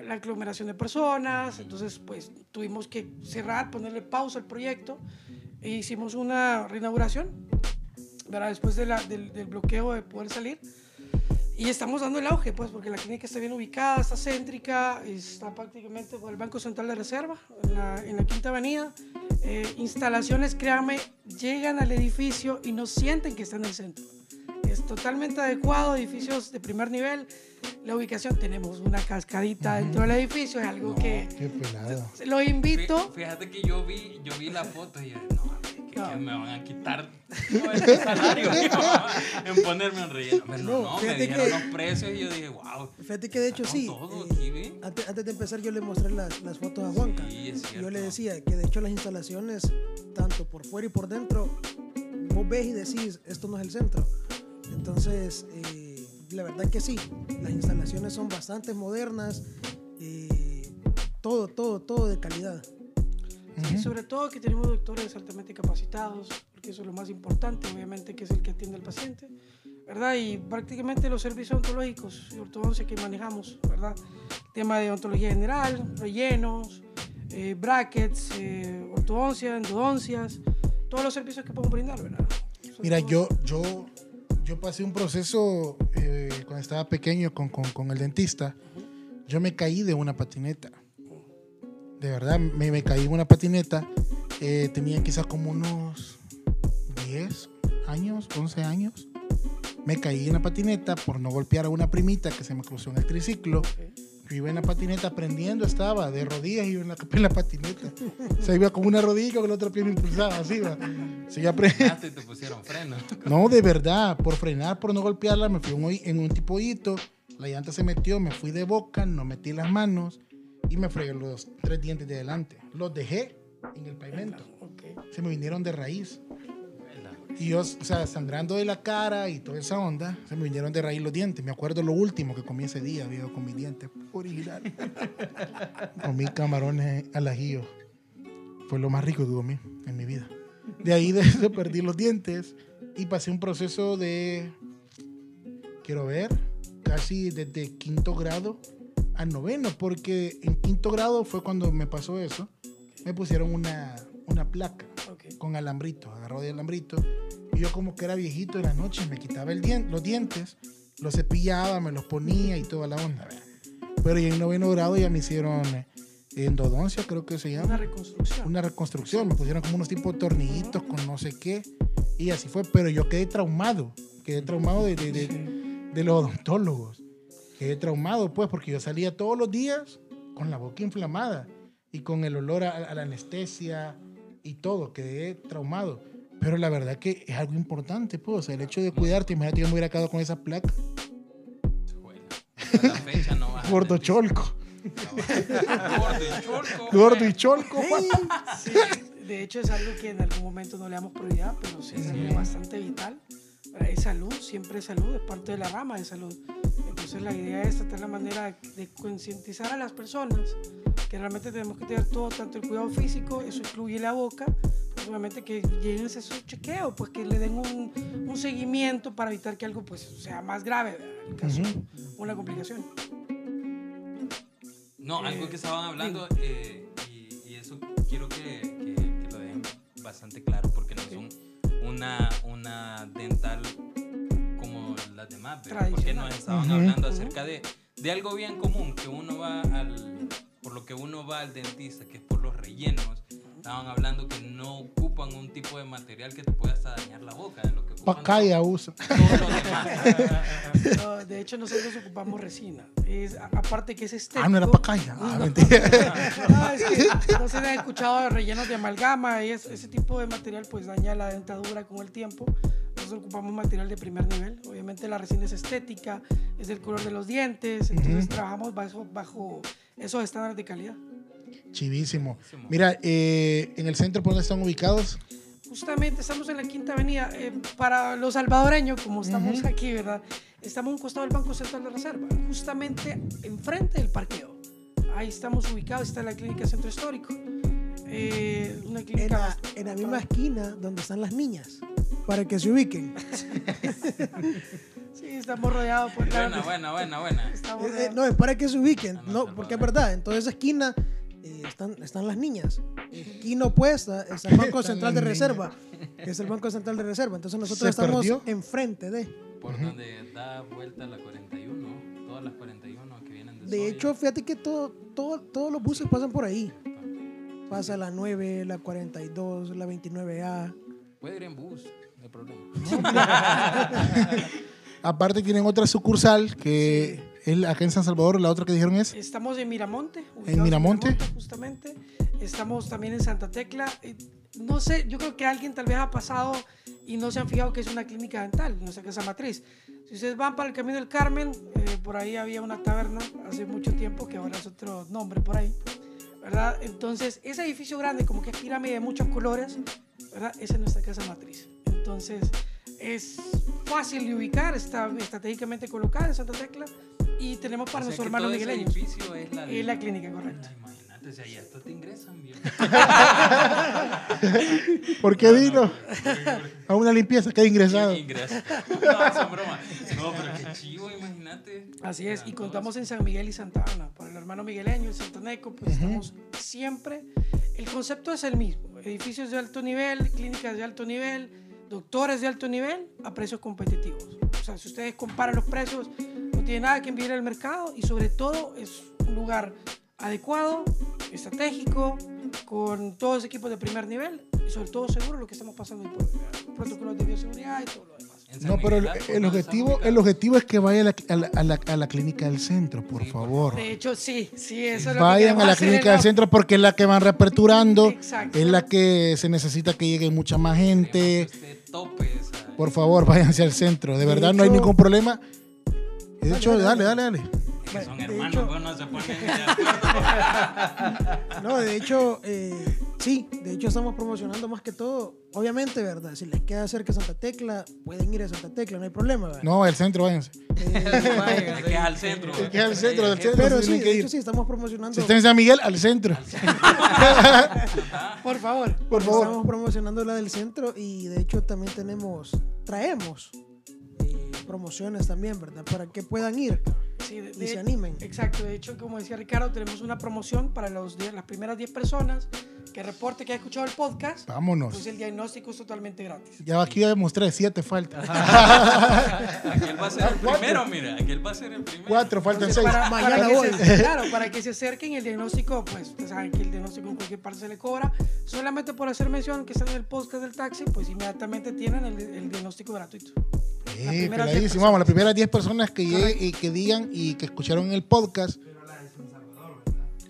La aglomeración de personas. Entonces, pues tuvimos que cerrar, ponerle pausa al proyecto. E hicimos una reinauguración ¿verdad? después de la- del, del bloqueo de poder salir. Y estamos dando el auge, pues, porque la clínica está bien ubicada, está céntrica, está prácticamente por el Banco Central de Reserva, en la, en la Quinta Avenida. Eh, instalaciones, créanme, llegan al edificio y no sienten que está en el centro. Es totalmente adecuado, edificios de primer nivel. La ubicación, tenemos una cascadita dentro del edificio, es algo que Qué pelado. lo invito. Fí- Fíjate que yo vi, yo vi la foto y yo, no, que, No. que me van a quitar todo ese salario en ponerme un relleno. Pero no, No, me fíjate dijeron que- los precios y yo dije, wow. Fíjate que de hecho sí. todo eh, aquí, antes, antes de empezar yo le mostré las, las fotos a Juanca. Sí, es yo cierto. le decía que de hecho las instalaciones, tanto por fuera y por dentro, vos ves y decís, esto no es el centro. Entonces, eh, la verdad que sí, las instalaciones son bastante modernas, eh, todo, todo, todo de calidad. Y sobre todo que tenemos doctores altamente capacitados, porque eso es lo más importante, obviamente, que es el que atiende al paciente, ¿verdad? Y prácticamente los servicios ontológicos y ortodoncia que manejamos, ¿verdad? Tema de ontología general, rellenos, eh, brackets, eh, ortodoncia, endodoncias, todos los servicios que podemos brindar, ¿verdad? Sobre Mira, todo- yo, yo, yo pasé un proceso eh, cuando estaba pequeño con, con, el dentista. Yo me caí de una patineta. De verdad, me, caí en una patineta. Eh, tenía quizás como unos 10 años, 11 años. Me caí en la patineta por no golpear a una primita que se me cruzó en el triciclo. Yo iba en la patineta aprendiendo, estaba de rodillas y en la, en la patineta. O sea, iba con una rodilla con la otra pie me impulsaba, así va. Sí, yo aprendí. Frenaste y te pusieron freno. No, de verdad, por frenar, por no golpearla, me fui un hoy- en un tipo hoyito, la llanta se metió, me fui de boca, no metí las manos y me fregué los tres dientes de adelante. Los dejé en el pavimento. Ok. Se me vinieron de raíz. Y yo, o sea, sangrando de la cara y toda esa onda, se me vinieron de raíz los dientes. Me acuerdo lo último que comí ese día, viejo, con mis dientes original. comí camarones al ajillo. Fue lo más rico que comí en mi vida. De ahí de eso perdí los dientes y pasé un proceso de, quiero ver, casi desde quinto grado a noveno, porque en quinto grado fue cuando me pasó eso. Me pusieron una, una placa Ok. con alambrito, agarró de alambrito. Yo como que era viejito en las noches, me quitaba el dien- los dientes, los cepillaba, me los ponía y toda la onda. ¿verdad? Pero ya en noveno grado ya me hicieron eh, endodoncia, creo que se Una llama. reconstrucción. Una reconstrucción, me pusieron como unos tipos de tornillitos con no sé qué. Y así fue, pero yo quedé traumado, quedé traumado de, de- de- de los odontólogos. Quedé traumado pues porque yo salía todos los días con la boca inflamada y con el olor a, a la anestesia y todo, quedé traumado. Pero la verdad que es algo importante, pues, o sea, el hecho de cuidarte, imagínate yo me hubiera quedado con esa placa, Bueno, la fecha no vas gordo cholco, Gordo y cholco. gordo y cholco, Juan. Sí, de hecho es algo que en algún momento no le damos prioridad, pero sí es algo bastante vital. Es salud, siempre es salud, es parte de la rama de salud. Entonces la idea es tratar la manera de concientizar a las personas que realmente tenemos que tener todo, tanto el cuidado físico, eso incluye la boca, pues obviamente que lleguen a hacer su chequeo, pues que le den un, un seguimiento para evitar que algo pues sea más grave, ¿verdad? en el caso de una complicación. No, algo que estaban hablando eh, y, y eso quiero que, que- que lo dejen bastante claro porque no son una, una dental las demás, ¿verdad? porque nos estaban Ujú. hablando acerca de, de algo bien común, que uno va al, por lo que uno va al dentista, que es por los rellenos. Estaban hablando que no ocupan un tipo de material que te pueda hasta dañar la boca, de lo que Pacaya usa. No, de hecho nosotros ocupamos resina, es, a- aparte que es estético. Ah, no era pacaya. Ah, mentira. No, es que no se han escuchado de rellenos de amalgama y es- ese tipo de material pues daña la dentadura con el tiempo. Nosotros ocupamos material de primer nivel. Obviamente la resina es estética, es del color de los dientes, entonces trabajamos bajo, bajo esos estándares de calidad. Chivísimo. Mira, eh, en el centro, ¿por dónde están ubicados? Justamente estamos en la Quinta Avenida. eh, para los salvadoreños, como estamos aquí, ¿verdad? Estamos a un costado del Banco Central de Reserva, justamente enfrente del parqueo. Ahí estamos ubicados, está la Clínica Centro Histórico. Eh, una En clínica la, bast- en la misma esquina donde están las niñas, para que se ubiquen. Sí, estamos rodeados por Buena, buena, buena, buena. Estamos Eh, eh, no, es para que se ubiquen, Ah, no, porque es verdad, en toda esa esquina eh, están, están las niñas. Esquina opuesta está el Banco Central de niñas. Reserva, que es el Banco Central de Reserva. Entonces nosotros ¿Se estamos perdió? enfrente de... por donde da vuelta la 41, todas las 41 que vienen de De Soya. hecho, fíjate que todo, todo, todos los buses pasan por ahí. Pasa la 9, la 42, la 29A. puede ir en bus, no hay problema. Aparte tienen otra sucursal que es acá en San Salvador, la otra que dijeron es Estamos en Miramonte. ¿En Miramonte? Justamente. Estamos también en Santa Tecla. Eh, No sé, yo creo que alguien tal vez ha pasado y no se han fijado que es una clínica dental, nuestra casa matriz. Si ustedes van para el Camino del Carmen, eh, por ahí había una taberna hace mucho tiempo, que ahora es otro nombre por ahí, ¿verdad? Entonces, ese edificio grande, como que es pirámide de muchos colores, ¿verdad? Esa es nuestra casa matriz. Entonces, es fácil de ubicar, está estratégicamente colocada en Santa Tecla y tenemos para O sea nuestros hermanos migueleños. edificio es la, Es la clínica, correcto. Ay, Imagínate, si ahí hasta te ingresan bien. ¿Por qué vino? A una limpieza que ha ingresado. Ingresa. No, son bromas. No, pero qué chivo, imagínate. Así es, y contamos en San Miguel y Santa Ana. Para el hermano migueleño, el santaneco, pues estamos siempre. El concepto es el mismo: edificios de alto nivel, clínicas de alto nivel, doctores de alto nivel a precios competitivos. O sea, si ustedes comparan los precios, no tiene nada que envidiar el mercado y, sobre todo, es un lugar adecuado, estratégico, con todos los equipos de primer nivel y, sobre todo, seguro lo que estamos pasando hoy, protocolos de bioseguridad y todo lo demás. No, pero el, objetivo, el objetivo es que vaya a la, a la- a la- a la clínica del centro, por Sí, favor. De hecho, sí, sí, eso es lo que Vayan a la clínica del centro porque es la que van reaperturando, Exacto. es la que se necesita que llegue mucha más gente. que usted tope esa- Por favor, váyanse al centro. De De verdad, no hay ningún problema. De hecho, dale, dale, dale, dale. Que son De hermanos, hecho- pues no se ponen de acuerdo. No, de hecho, eh, sí, de hecho estamos promocionando más que todo. Obviamente, ¿verdad? Si les queda cerca Santa Tecla, pueden ir a Santa Tecla, no hay problema, ¿verdad? No, al centro, váyanse. Eh, Es que es al centro. Es que es al centro, del centro. pero sí, de hecho sí, estamos promocionando. Si está en San Miguel, al centro. Por favor. Por favor. Estamos promocionando la del centro y de hecho también tenemos, traemos promociones también, ¿verdad? Para que puedan ir Sí, de- y de- se animen. Exacto, de hecho, como decía Ricardo, tenemos una promoción para los las primeras 10 personas que reporte que ha escuchado el podcast. Vámonos. Pues el diagnóstico es totalmente gratis. Ya aquí ya demostré, siete falta. Aquel va a ser el primero, mira. Aquel va a ser el primero. Cuatro, faltan Entonces, seis. para, Mañana para voy. se, claro, para que se acerquen el diagnóstico, pues ustedes saben que el diagnóstico en cualquier parte se le cobra. Solamente por hacer mención que están en el podcast del taxi, pues inmediatamente tienen el, el diagnóstico gratuito. Eh, peladísimo. Vamos, las primeras 10 personas que lleguen y que digan y que escucharon el podcast.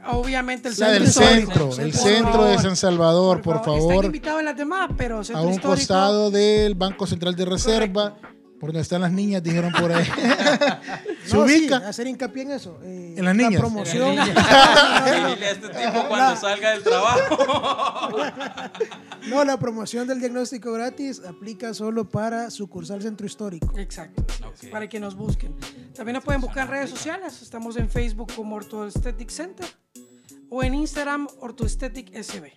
Obviamente el La del histórico. centro, el Por centro de San Salvador, por Están favor. invitados en las demás, pero A centro un histórico. costado del Banco Central de Reserva, por donde están las niñas, dijeron por ahí. Se No, sí, ubica. hacer hincapié en eso. eh, En las la niñas. promoción. Dile a este tipo cuando salga del trabajo. No, la promoción del diagnóstico gratis aplica solo para sucursal centro histórico. Exacto. Para que nos busquen. También nos pueden buscar en redes sociales. Estamos en Facebook como Orthoesthetic Center o en Instagram Orthoesthetic SB.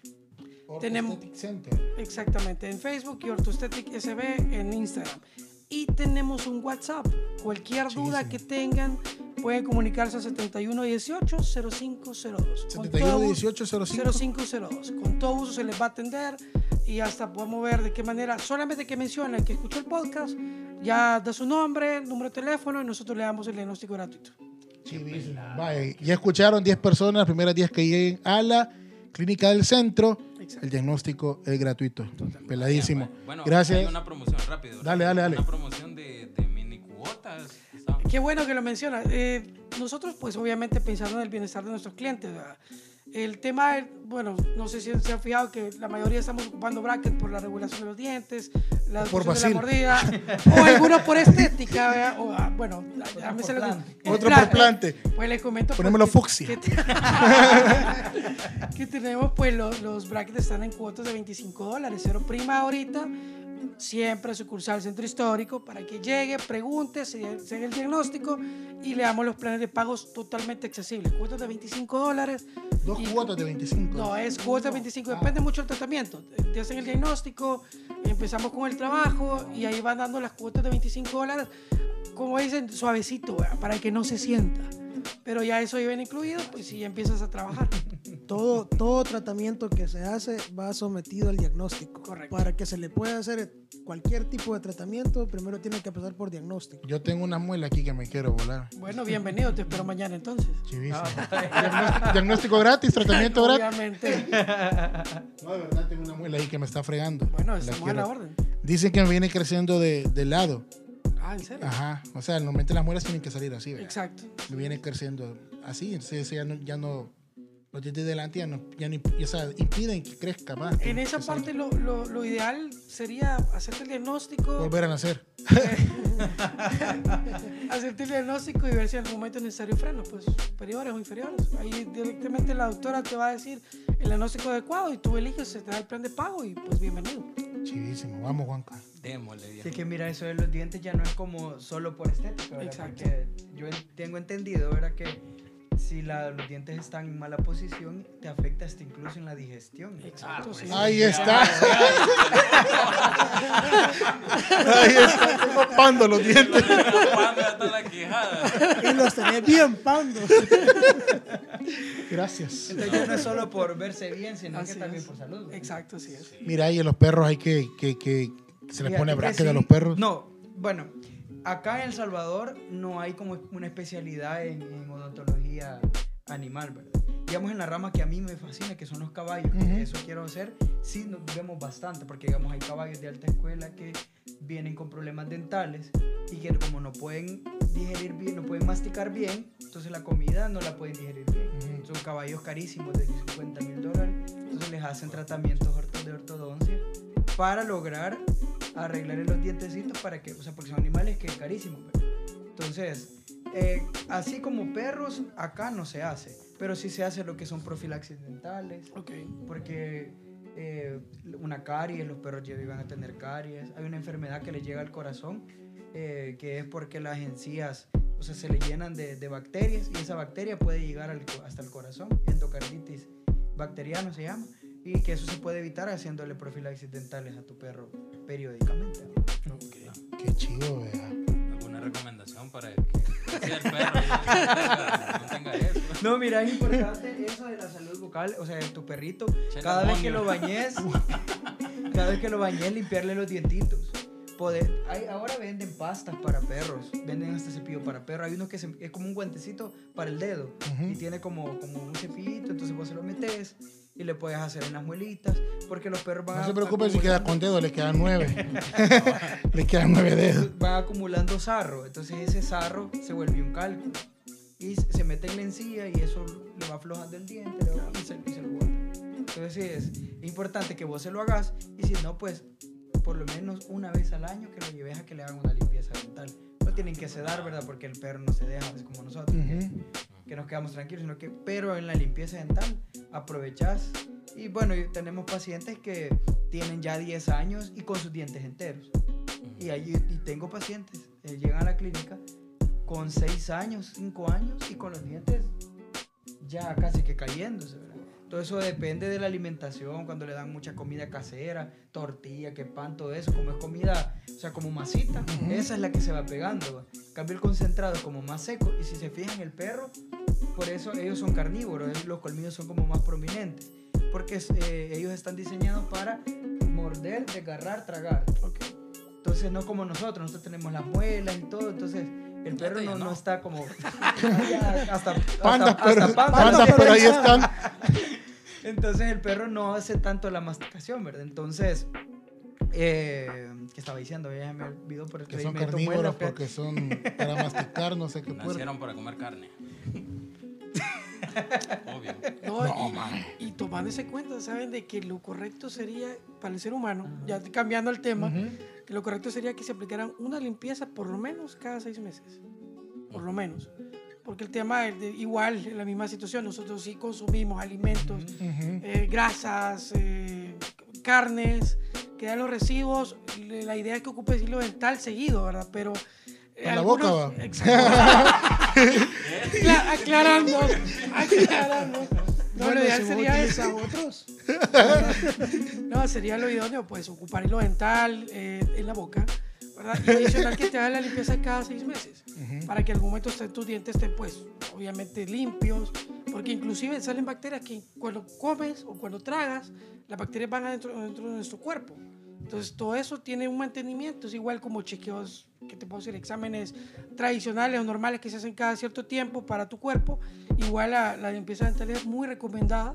Tenemos- Center. Exactamente, en Facebook y Orthoesthetic SB en Instagram. Y tenemos un WhatsApp. Cualquier duda que tengan, pueden comunicarse a 7118-0502. Con todo gusto. 711805. 0502. Con todo uso se les va a atender y hasta podemos ver de qué manera, solamente que mencionen que escuchó el podcast, ya da su nombre, número de teléfono y nosotros le damos el diagnóstico gratuito. Chivísimo. Vaya, ya escucharon 10 personas, las primeras 10 que lleguen a la clínica del centro. El diagnóstico es gratuito. Peladísimo. Bueno, Gracias. Hay una promoción rápido. Dale, dale, dale. Una promoción de, de mini cuotas. Qué bueno que lo menciona. Eh, nosotros, pues obviamente pensando en el bienestar de nuestros clientes. ¿verdad? El tema, bueno, no sé si se han fijado que la mayoría estamos ocupando bracket por la regulación de los dientes, la Por de la mordida, o algunos por estética, o, ah, bueno, a mí se el Otro plan- por plante. Pues les comento. pues, Ponémoslo que- fucsia. Que, que tenemos, pues los, los brackets están en cuotas de 25 dólares, cero prima ahorita. Siempre sucursal centro histórico para que llegue, pregunte, se, se haga el diagnóstico y le damos los planes de pagos totalmente accesibles. Cuotas de 25 dólares. Dos y- cuotas de 25. No, es cuota de 25, depende mucho del tratamiento. Te hacen el diagnóstico, empezamos con el trabajo y ahí van dando las cuotas de 25 dólares, como dicen, suavecito, para que no se sienta. Pero ya eso viene incluido, pues si ya empiezas a trabajar. Todo, todo tratamiento que se hace va sometido al diagnóstico. Correcto. Para que se le pueda hacer cualquier tipo de tratamiento, primero tiene que pasar por diagnóstico. Yo tengo una muela aquí que me quiero volar. Bueno, bienvenido, te espero mañana entonces. Chivísimo. Diagnóstico, diagnóstico gratis, tratamiento gratis. Obviamente. No, de verdad tengo una muela ahí que me está fregando. Bueno, La estamos a quiero- la orden. Dicen que me viene creciendo de, de lado. Ah, ¿en serio? Ajá. O sea, normalmente las muelas tienen que salir así, ¿verdad? Exacto. Me viene creciendo así. Entonces ya no, ya no los dientes de delante ya no, ya no o sea, impiden que crezca más. En esa parte lo, lo, lo ideal sería hacerte el diagnóstico, Volver a nacer. hacerte el diagnóstico y ver si en algún momento es necesario frenos, pues superiores o inferiores. Ahí directamente la doctora te va a decir el diagnóstico adecuado y tú eliges, se te da el plan de pago y pues bienvenido. Chivísimo. Vamos, Juanca. Démosle, viejo. Así que mira, eso de los dientes ya no es como solo por estética, ¿verdad? Exacto. Porque yo en- tengo entendido, ¿verdad? Que si la- los dientes están en mala posición, te afecta hasta incluso en la digestión. Exacto, sí. Ahí está. Ahí está. Tengo pando los dientes. Y los tenés bien pando. Gracias. Entonces no es solo por verse bien, sino Así que también es. por salud. ¿verdad? Exacto, sí es. Mira, ahí en los perros hay que, que, que se les pone bracket sí. a los perros. No, bueno, acá en El Salvador no hay como una especialidad en, en odontología animal, ¿verdad? Digamos en la rama que a mí me fascina, que son los caballos, Ujú. eso quiero hacer, sí nos vemos bastante, porque digamos hay caballos de alta escuela que vienen con problemas dentales y que como no pueden digerir bien, no pueden masticar bien, entonces la comida no la pueden digerir bien. Ujú. Son caballos carísimos de 50 mil dólares, entonces les hacen tratamientos de ortodoncia para lograr arreglar los dientecitos para que, o sea, porque son animales que es carísimo. ¿verdad? Entonces, eh, así como perros, acá no se hace, pero sí se hace lo que son profilaxis dentales, Ok. porque eh, una caries, los perros ya iban a tener caries, hay una enfermedad que les llega al corazón, eh, que es porque las encías, o sea, se le llenan de, de bacterias y esa bacteria puede llegar al hasta el corazón, endocarditis bacteriano se llama, y que eso se puede evitar haciéndole profilaxis dentales a tu perro periódicamente. Qué chido, vea. Perro no tenga eso? No, mira, es importante eso de la salud bucal, o sea, de tu perrito, cada vez que lo bañes, cada vez que lo bañes, limpiarle los dientitos. Poder, hay, ahora venden pastas para perros, venden hasta cepillo para perros. Hay uno que se- es como un guantecito para el dedo y tiene como, como un cepillito, entonces vos se lo metes y le puedes hacer en las muelitas, porque los perros van No se preocupe si queda con dedo, le quedan nueve. le quedan nueve dedos. van acumulando sarro, entonces ese sarro se vuelve un cálculo y se mete en la encía y eso le va aflojando el diente le va- y se, y se lo. Entonces sí, es importante que vos se lo hagas y si no, pues por lo menos una vez al año que lo lleves a que le hagan una limpieza dental. No tienen que sedar, ¿verdad? Porque el perro no se deja, es como nosotros, Ujú. Que nos quedamos tranquilos, sino que, pero en la limpieza dental aprovechás. Y bueno, tenemos pacientes que tienen ya 10 años y con sus dientes enteros. Y, allí, y tengo pacientes, eh, llegan a la clínica con 6 años, 5 años y con los dientes ya casi que cayéndose. Todo eso depende de la alimentación, cuando le dan mucha comida casera, tortilla, que pan, todo eso, como es comida, o sea, como masita, esa es la que se va pegando. ¿va? Cambio el concentrado es como más seco y si se fijan el perro, por eso ellos son carnívoros, los colmillos son como más prominentes, porque eh, ellos están diseñados para morder, desgarrar, tragar. Entonces no como nosotros, nosotros tenemos las muelas y todo, entonces el perro no, no está como ya, hasta, Pandas, hasta- pero, hasta panda. pandas, pero ahí están. Entonces el perro no hace tanto la masticación, ¿verdad? Entonces, eh, ¿qué estaba diciendo? Ya me olvidó por el Que son meto carnívoros que- porque son para masticar, no sé qué puerco. Nacieron para comer carne. Obvio. No, No, y, man. y tomándose cuenta, saben de que lo correcto sería, para el ser humano, ya cambiando el tema, que lo correcto sería que se aplicaran una limpieza por lo menos cada seis meses. Por lo menos. Porque el tema es de- igual, en la misma situación, nosotros sí consumimos alimentos, eh, grasas, eh, carnes, quedan los recibos. le- La idea es que ocupe hilo dental seguido, ¿verdad? Pero. eh, la boca, va. Aclarando, aclarando. No, Bueno, lo ideal sería eso. otros. No, sería lo idóneo, pues, ocupar hilo dental eh, en la boca, ¿verdad? Y adicional que te haga la limpieza cada seis meses, para que en algún momento estén- tus dientes estén, pues, obviamente limpios, porque inclusive salen bacterias que cuando comes o cuando tragas, las bacterias van adentro, dentro de nuestro cuerpo. Entonces, todo eso tiene un mantenimiento, es igual como chequeos, que te puedo decir, exámenes tradicionales o normales que se hacen cada cierto tiempo para tu cuerpo. Igual la, la limpieza dental es muy recomendada.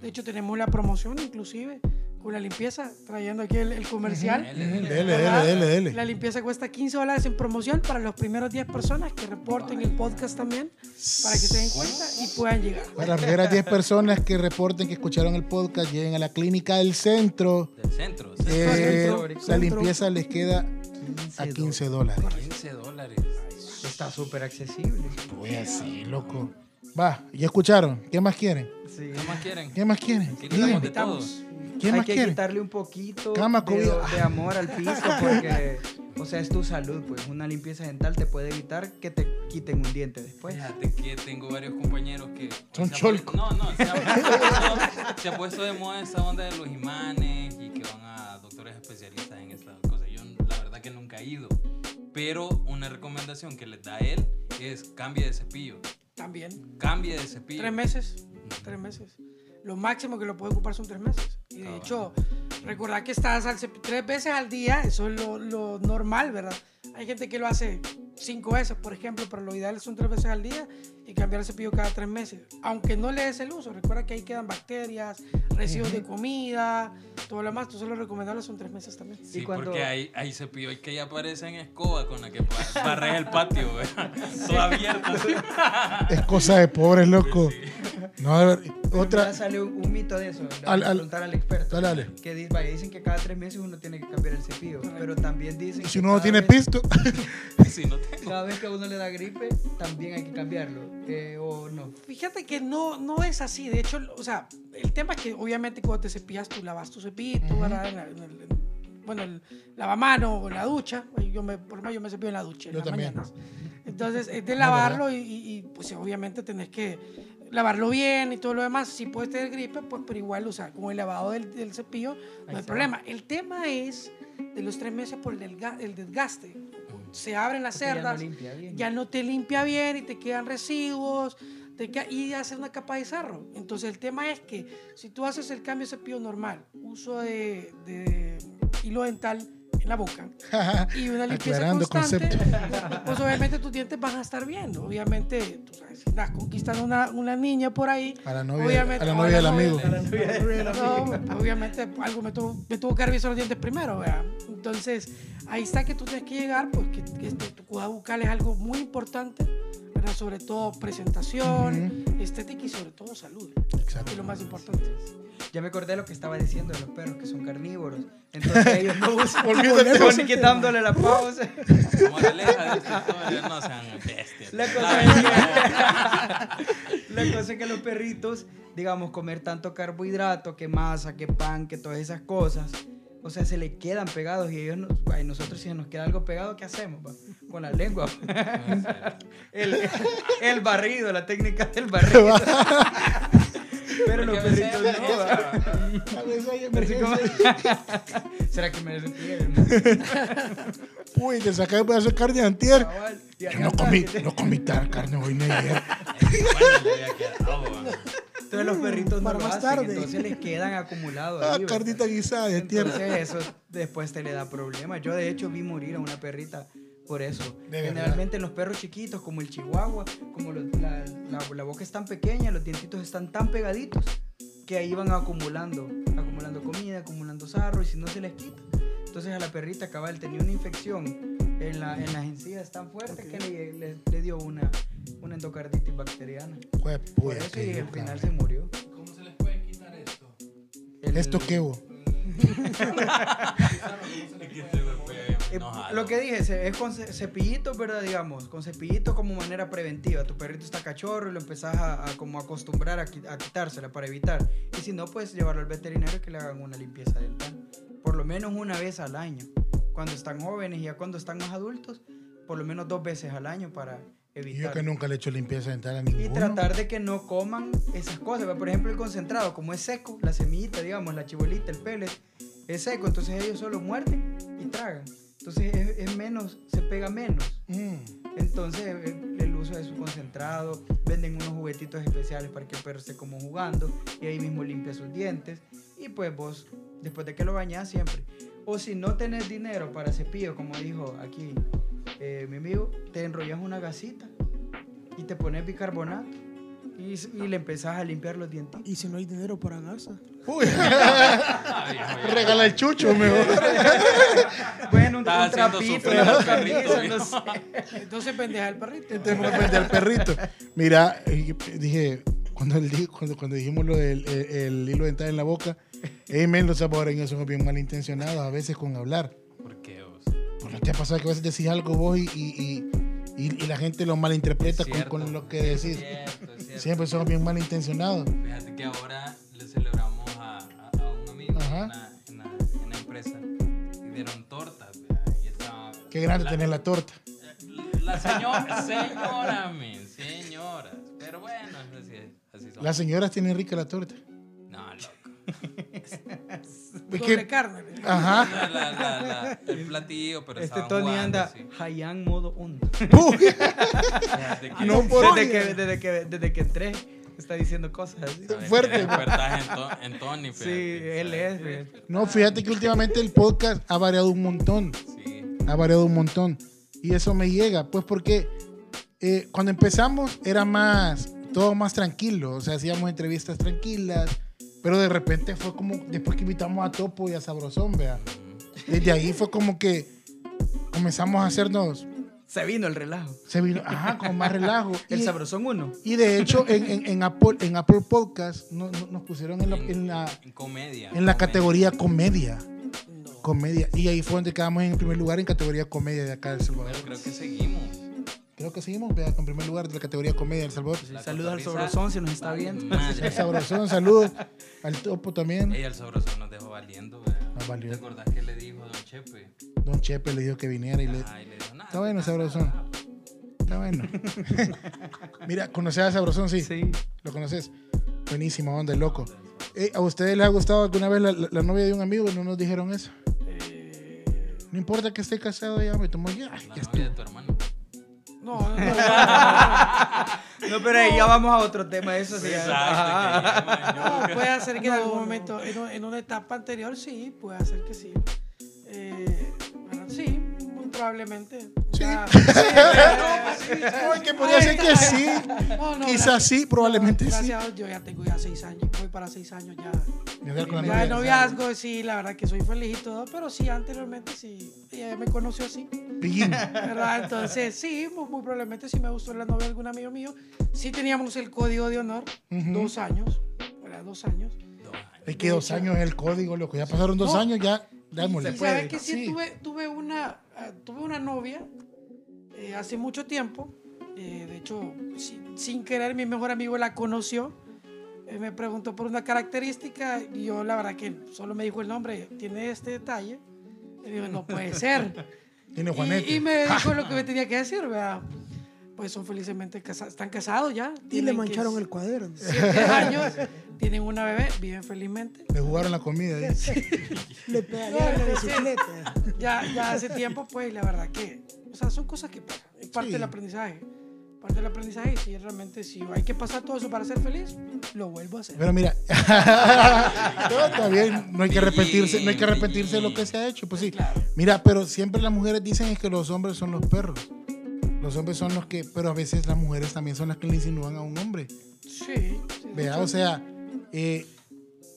De hecho, tenemos la promoción inclusive con la limpieza, trayendo aquí el, el comercial. Dele, Dele, dele. La limpieza cuesta 15 dólares en promoción para los primeros 10 personas que reporten el podcast también, para que se den cuenta y puedan llegar. Para las primeras 10 personas que reporten que escucharon el podcast, lleguen a la clínica del centro. Del centro. eh, Centro. la Centro. limpieza les queda a 15 dólares. 15 dólares. Está súper accesible. Voy así, loco. Va, ¿ya escucharon? ¿Qué más quieren? Sí. ¿Qué más quieren? ¿Qué más quieren? Tenemos de Díganme. todo. ¿Qué Hay más que quieren? quitarle un poquito Cama, de, de amor al piso porque, o sea, es tu salud, pues una limpieza dental te puede evitar que te quiten un diente después. Fíjate que tengo varios compañeros que... Son cholcos. No, no, se ha, no, se ha puesto de moda esa onda de los imanes y que van a doctores especialistas en Pero una recomendación que les da él es cambie de cepillo. También. Cambie de cepillo. Tres meses. Tres meses. Lo máximo que lo puede ocupar son tres meses. Y de Ah, hecho, recordar que estás al tres veces al día, eso es lo, lo normal, ¿verdad? Hay gente que lo hace cinco veces, por ejemplo, pero lo ideal son tres veces al día y cambiar el cepillo cada tres meses. Aunque no le des el uso, recuerda que ahí quedan bacterias, residuos de comida, todo lo demás. Entonces lo recomendable son tres meses también. Sí, Y cuando- porque hay, hay cepillos que ya parecen escoba con la que ba- barres el patio. Todo abierto. Es cosa de pobres, loco. No, de ver- Otra otra. sale un, un mito de eso. Al- a al- preguntar al experto. Dale, dale. Que di- vaya, dicen que cada tres meses uno tiene que cambiar el cepillo, pero también dicen si uno no tiene vez- pisto, Si no tengo. Cada vez que a uno le da gripe, también hay que cambiarlo, eh, o no. Fíjate que no, no es así. De hecho, o sea, el tema es que obviamente cuando te cepillas, tú lavas tu cepillito, el- en- bueno, el lavamano o la ducha. Yo me, por lo menos yo me cepillo en la ducha en Yo las también. mañanas. Entonces, es de Ah, lavarlo y, pues obviamente tenés que lavarlo bien y todo lo demás. Si puedes tener gripe, pues pero igual, o sea, con el lavado del, del cepillo, no hay problema. El tema es de los tres meses por el, el desgaste. Se abren las Porque ya no cerdas, limpia bien. ya no te limpia bien y te quedan residuos te queda- y hace una capa de sarro. Entonces el tema es que si tú haces el cambio de cepillo normal, uso de, de hilo dental en la boca y una limpieza Aclarando constante, concepto. pues obviamente tus dientes van a estar bien. Obviamente, tú sabes, si estás conquistando una, una niña por ahí, a la novia, obviamente- a la o novia del amigo. no, obviamente algo me tuvo, me tuvo que revisar los dientes primero, ¿verdad? Entonces, ahí está que tú tienes que llegar, pues que, que este, tu cuidado bucal es algo muy importante, ¿verdad? Sobre todo presentación, estética y sobre todo salud. Exacto. Que es lo más importante. Ya me acordé de lo que estaba diciendo de los perros que son carnívoros. Entonces ellos no usan. Olvídate. Ponen quitándole la pausa. Moraleja de esta historia, no sean bestias. La cosa, La es que, la cosa es que los perritos, digamos, comer tanto carbohidrato, que masa, que pan, que todas esas cosas, o sea, se le quedan pegados y ellos, nos, ay, nosotros si nos queda algo pegado, ¿qué hacemos? va? Con la lengua. el, el barrido, la técnica del barrido. Pero los perritos no. ¿Será que me desentierro? Uy, te saqué un pedazo de carne de antier. No comí, no comí tal carne hoy ni ayer. Entonces los perritos no Para lo más hacen, tarde. entonces les quedan acumulados. Ah, carnita guisada de. Entonces eso después te le da problemas. Yo de hecho vi morir a una perrita por eso. Generalmente los perros chiquitos como el chihuahua, como los- la, la- la boca es tan pequeña, los dientitos están tan pegaditos que ahí van acumulando, acumulando comida, acumulando sarro y si no se les quita. Entonces a la perrita cabal tenía una infección en, la, en las encías tan fuerte que le, le- le dio una, una endocarditis bacteriana. Jue Por puya, eso y al final se murió. ¿Cómo se les puede quitar esto? El- ¿Esto qué hubo? Eh, lo que dije es con ce- cepillito, ¿verdad? Digamos, con cepillito como manera preventiva. Tu perrito está cachorro y lo empezás a, a como acostumbrar a, a quitársela para evitar. Y si no, pues llevarlo al veterinario que le hagan una limpieza dental. Por lo menos una vez al año. Cuando están jóvenes y ya cuando están más adultos, por lo menos dos veces al año para Y yo evitar. que nunca le he hecho limpieza dental a Y ninguno. tratar de que no coman esas cosas. Por ejemplo, el concentrado, como es seco, la semillita, digamos, la chibolita, el pellet, es seco. Entonces ellos solo muerden y tragan. Entonces es, es menos, se pega menos. Mm. Entonces el, el uso de su concentrado, venden unos juguetitos especiales para que el perro esté como jugando y ahí mismo limpia sus dientes. Y pues vos, después de que lo bañas siempre. O si no tenés dinero para cepillo, como dijo aquí eh, mi amigo, te enrollas una gasita y te pones bicarbonato y, le empezás a limpiar los dientes. Y si no hay dinero para gasa. Uy, regala el chucho mejor. Bueno, un, trapito, una perrito, no sé. Entonces pendeja el perrito. No vende al perrito. Mira, eh, dije, cuando dijimos lo del el, el hilo dental en la boca, hey, men, los salvadoreños son bien malintencionados a veces con hablar. ¿Por qué vos? ¿No te ha pasado que a veces decís algo vos y, y, y, y- la gente lo malinterpreta Es con, cierto, con lo que es decís? cierto, es cierto. Siempre son bien malintencionados. Fíjate que ahora le celebramos a, a- a un amigo Ajá. en la, en, la, la empresa y dieron tortas. estaba- Qué grande la, tener la torta. La señora, señora, men, señora. Pero bueno, así, así son. Las señoras tienen rica la torta. No, loco. Es Doble carne. Ajá. La- la- la- la- el platillo, pero Este Tony jugando, anda sí. Hayan modo 1. Uy, Fíjate que- No puedo. Desde que, desde, que, desde que entré, está diciendo cosas ver, fuerte. en, en Tony. Sí, fíjate, él es. No, fíjate que últimamente el podcast ha variado un montón. Sí. ha variado un montón. Y eso me llega, pues porque eh, cuando empezamos era más, todo más tranquilo, o sea, hacíamos entrevistas tranquilas, pero de repente fue como, después que invitamos a Topo y a Sabrosón, vea, desde ahí fue como que comenzamos a hacernos, Se vino el relajo. se vino, ajá, con más relajo. El Y, sabrosón 1. y de hecho en, en- en Apple, en Apple Podcast no- no- nos pusieron en la, en la, En comedia. en la comedia. categoría comedia. No. Comedia. Y ahí fue donde quedamos en primer lugar en categoría comedia de acá de El Salvador. Pero creo que seguimos. Creo que seguimos, vea, en primer lugar de la categoría comedia El Salvador. La Saludos al sabrosón si nos está viendo. El sabrosón, saludos. Al topo también. Ella el sabroso nos dejó valiendo. Nos valió. ¿Te acordás que le dijo a Don Chepe? Don Chepe le dijo que viniera y le. Ay, le dijo, nada. Está bueno, sabrosón. Está bueno. Mira, ¿conoces a Sabrosón? Sí. Sí. ¿Lo conoces? Buenísima onda, loco. Eh, ¿A ustedes les ha gustado alguna vez la, la- la novia de un amigo? ¿No nos dijeron eso? Eh, No importa que esté casado, ya me tomo ya. La ya novia estuvo. de tu hermano. No, no, no, No, pero ahí ya vamos a otro tema. Eso sí. Exacto. puede ser que en algún no. momento, en, un- en una etapa anterior, sí, puede ser que sí. Probablemente. Sí. Ya- No, es que podría ser que sí. No, no, Quizás sí, probablemente sí. Gracias a Dios, yo ya tengo ya seis años, voy para seis años ya. Ya novia. noviazgo, sí, la verdad que soy feliz y todo, pero sí, anteriormente sí, ella me conoció así. Entonces, sí, muy, muy probablemente sí me gustó la novia de algún amigo mío. Sí teníamos el código de honor, dos años, ¿verdad? Dos años. Dos años. Es que dos años es el código, loco. Ya pasaron dos años, ya. Démosle. Sabes que sí, Sí. Tuve, tuve, una, ah, tuve una novia eh, hace mucho tiempo. eh, de hecho, sin, sin querer, mi mejor amigo la conoció. Eh, me preguntó por una característica y yo, la verdad, que solo me dijo el nombre. Tiene este detalle. Y digo, no puede ser. Tiene Juanete. y, y me dijo lo que me tenía que decir, ¿verdad? Pues son felizmente casados, están casados ya. Y le que mancharon s- el cuaderno. siete años, tienen una bebé, viven felizmente. Le jugaron la comida. dice. Le pedalearon la bicicleta. ya, ya hace tiempo, pues, la verdad que, o sea, son cosas que pasan, es parte Sí. del aprendizaje. Parte del aprendizaje, y si realmente, si hay que pasar todo eso para ser feliz, lo vuelvo a hacer. Pero mira, no, está bien, no hay que arrepentirse, no hay que arrepentirse de lo que se ha hecho, pues sí. Claro. Mira, pero siempre las mujeres dicen es que los hombres son los perros. Los hombres son los que, pero a veces las mujeres también son las que le insinúan a un hombre. Sí. sí, Vea, o sea, eh,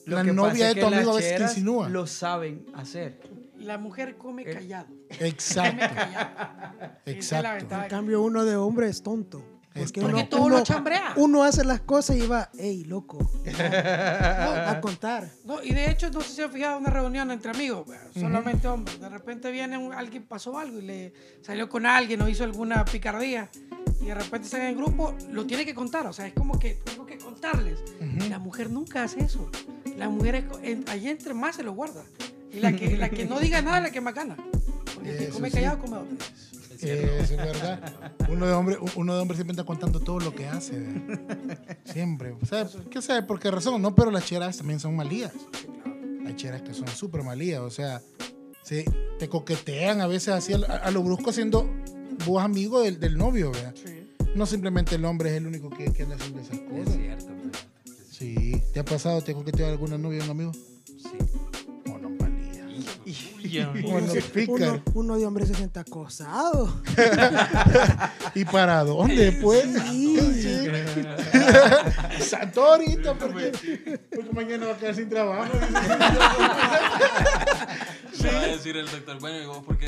Lo la que novia de que tu amigo veces te cheras insinúa. Lo saben hacer. la mujer come callado. Exacto, Come callado. Exacto. En cambio, uno de hombre es tonto. Es Porque, uno, todo uno- lo chambrea. uno hace las cosas y va, hey, loco, a contar. No, y de hecho, no sé si han fijado una reunión entre amigos, solamente hombres. De repente viene un- alguien, pasó algo y le salió con alguien o hizo alguna picardía. Y de repente están en el grupo, lo tiene que contar. O sea, es como que tengo que contarles. La mujer nunca hace eso. La mujer, es en- allí entre más se lo guarda. Y la que, la que no diga nada es la que más gana. Porque el que come sí. callado come cierto. Eso es verdad. Uno de hombre, uno de hombre siempre está contando todo lo que hace. vea. Siempre. ¿Sabe? ¿Qué sabe por qué razón? No, pero las cheras también son malías. Hay cheras que son súper malías. O sea, se, te coquetean a veces así a, lo- a lo brusco siendo vos amigo del, del novio, ¿verdad? Sí. No simplemente el hombre es el único que, que anda haciendo esas Es cosas. cierto, fíjate. Sí. ¿Te ha pasado? ¿Te ha coqueteado alguna novia o un amigo? Sí. O no, valía. Y- Bueno, pícaro. Uno, uno de hombre se siente acosado. ¿Y para dónde, pues? Sí. Sí. Santo ahorita, porque, porque mañana va a quedar sin trabajo. Le va a decir el doctor, bueno, y vos porque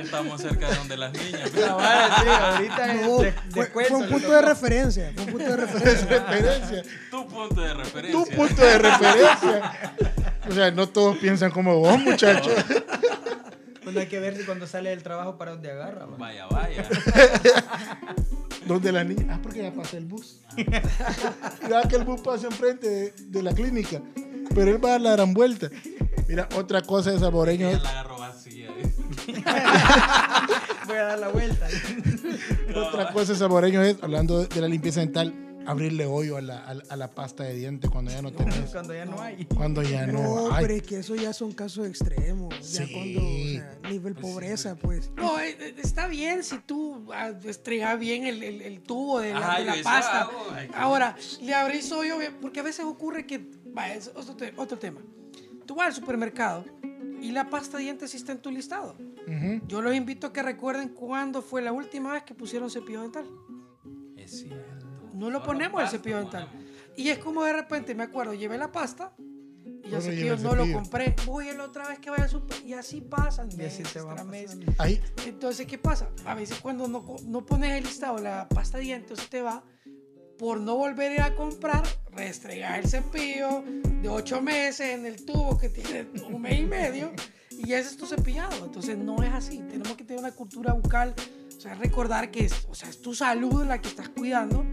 estamos cerca de donde las niñas. Sí, ahorita es No, de- fue, fue un punto de referencia. Fue un punto de referencia. Tu punto de referencia. Tu punto de referencia. O sea, no todos piensan como vos, muchachos. Bueno, hay que ver si cuando sale del trabajo para dónde agarra. va. Vaya, vaya. Donde la niña. Ah, porque ya pasa el bus. Mira que el bus pasa enfrente de, de la clínica. Pero él va a dar la gran vuelta. Mira, otra cosa de saboreño la agarró vacía. Voy a dar la vuelta. Otra cosa de saboreño es, hablando de la limpieza dental, abrirle hoyo a la, a la- a la pasta de dientes cuando ya no tenés. Cuando ya no hay. Cuando ya No, no hay. pero es que eso ya son casos extremos. Ya Sí. cuando, o sea, nivel pobreza, pues. No, eh, eh, está bien si tú ah, estregas bien el, el- el tubo de la, de pasta. hago, ay, qué- Ahora, le abrís hoyo, bien, porque a veces ocurre que, vaya, es otro, te- otro tema. Tú vas al supermercado y la pasta de dientes sí está en tu listado. Yo los invito a que recuerden cuándo fue la última vez que pusieron cepillo dental. Es cierto. No lo ponemos el cepillo dental. Y es como de repente, me acuerdo, llevé la pasta y Pero el no cepillo no lo compré. Voy a la otra vez que vaya al super y así pasan Y así meses, te va tras. Ahí, Entonces, ¿qué pasa? A veces cuando no, no pones el listado la pasta de dientes, se te va por no volver a ir a comprar, restregar el cepillo de ocho meses en el tubo que tiene un mes y medio y ese es tu cepillado. Entonces, no es así. Tenemos que tener una cultura bucal, o sea, recordar que es, o sea, es tu salud la que estás cuidando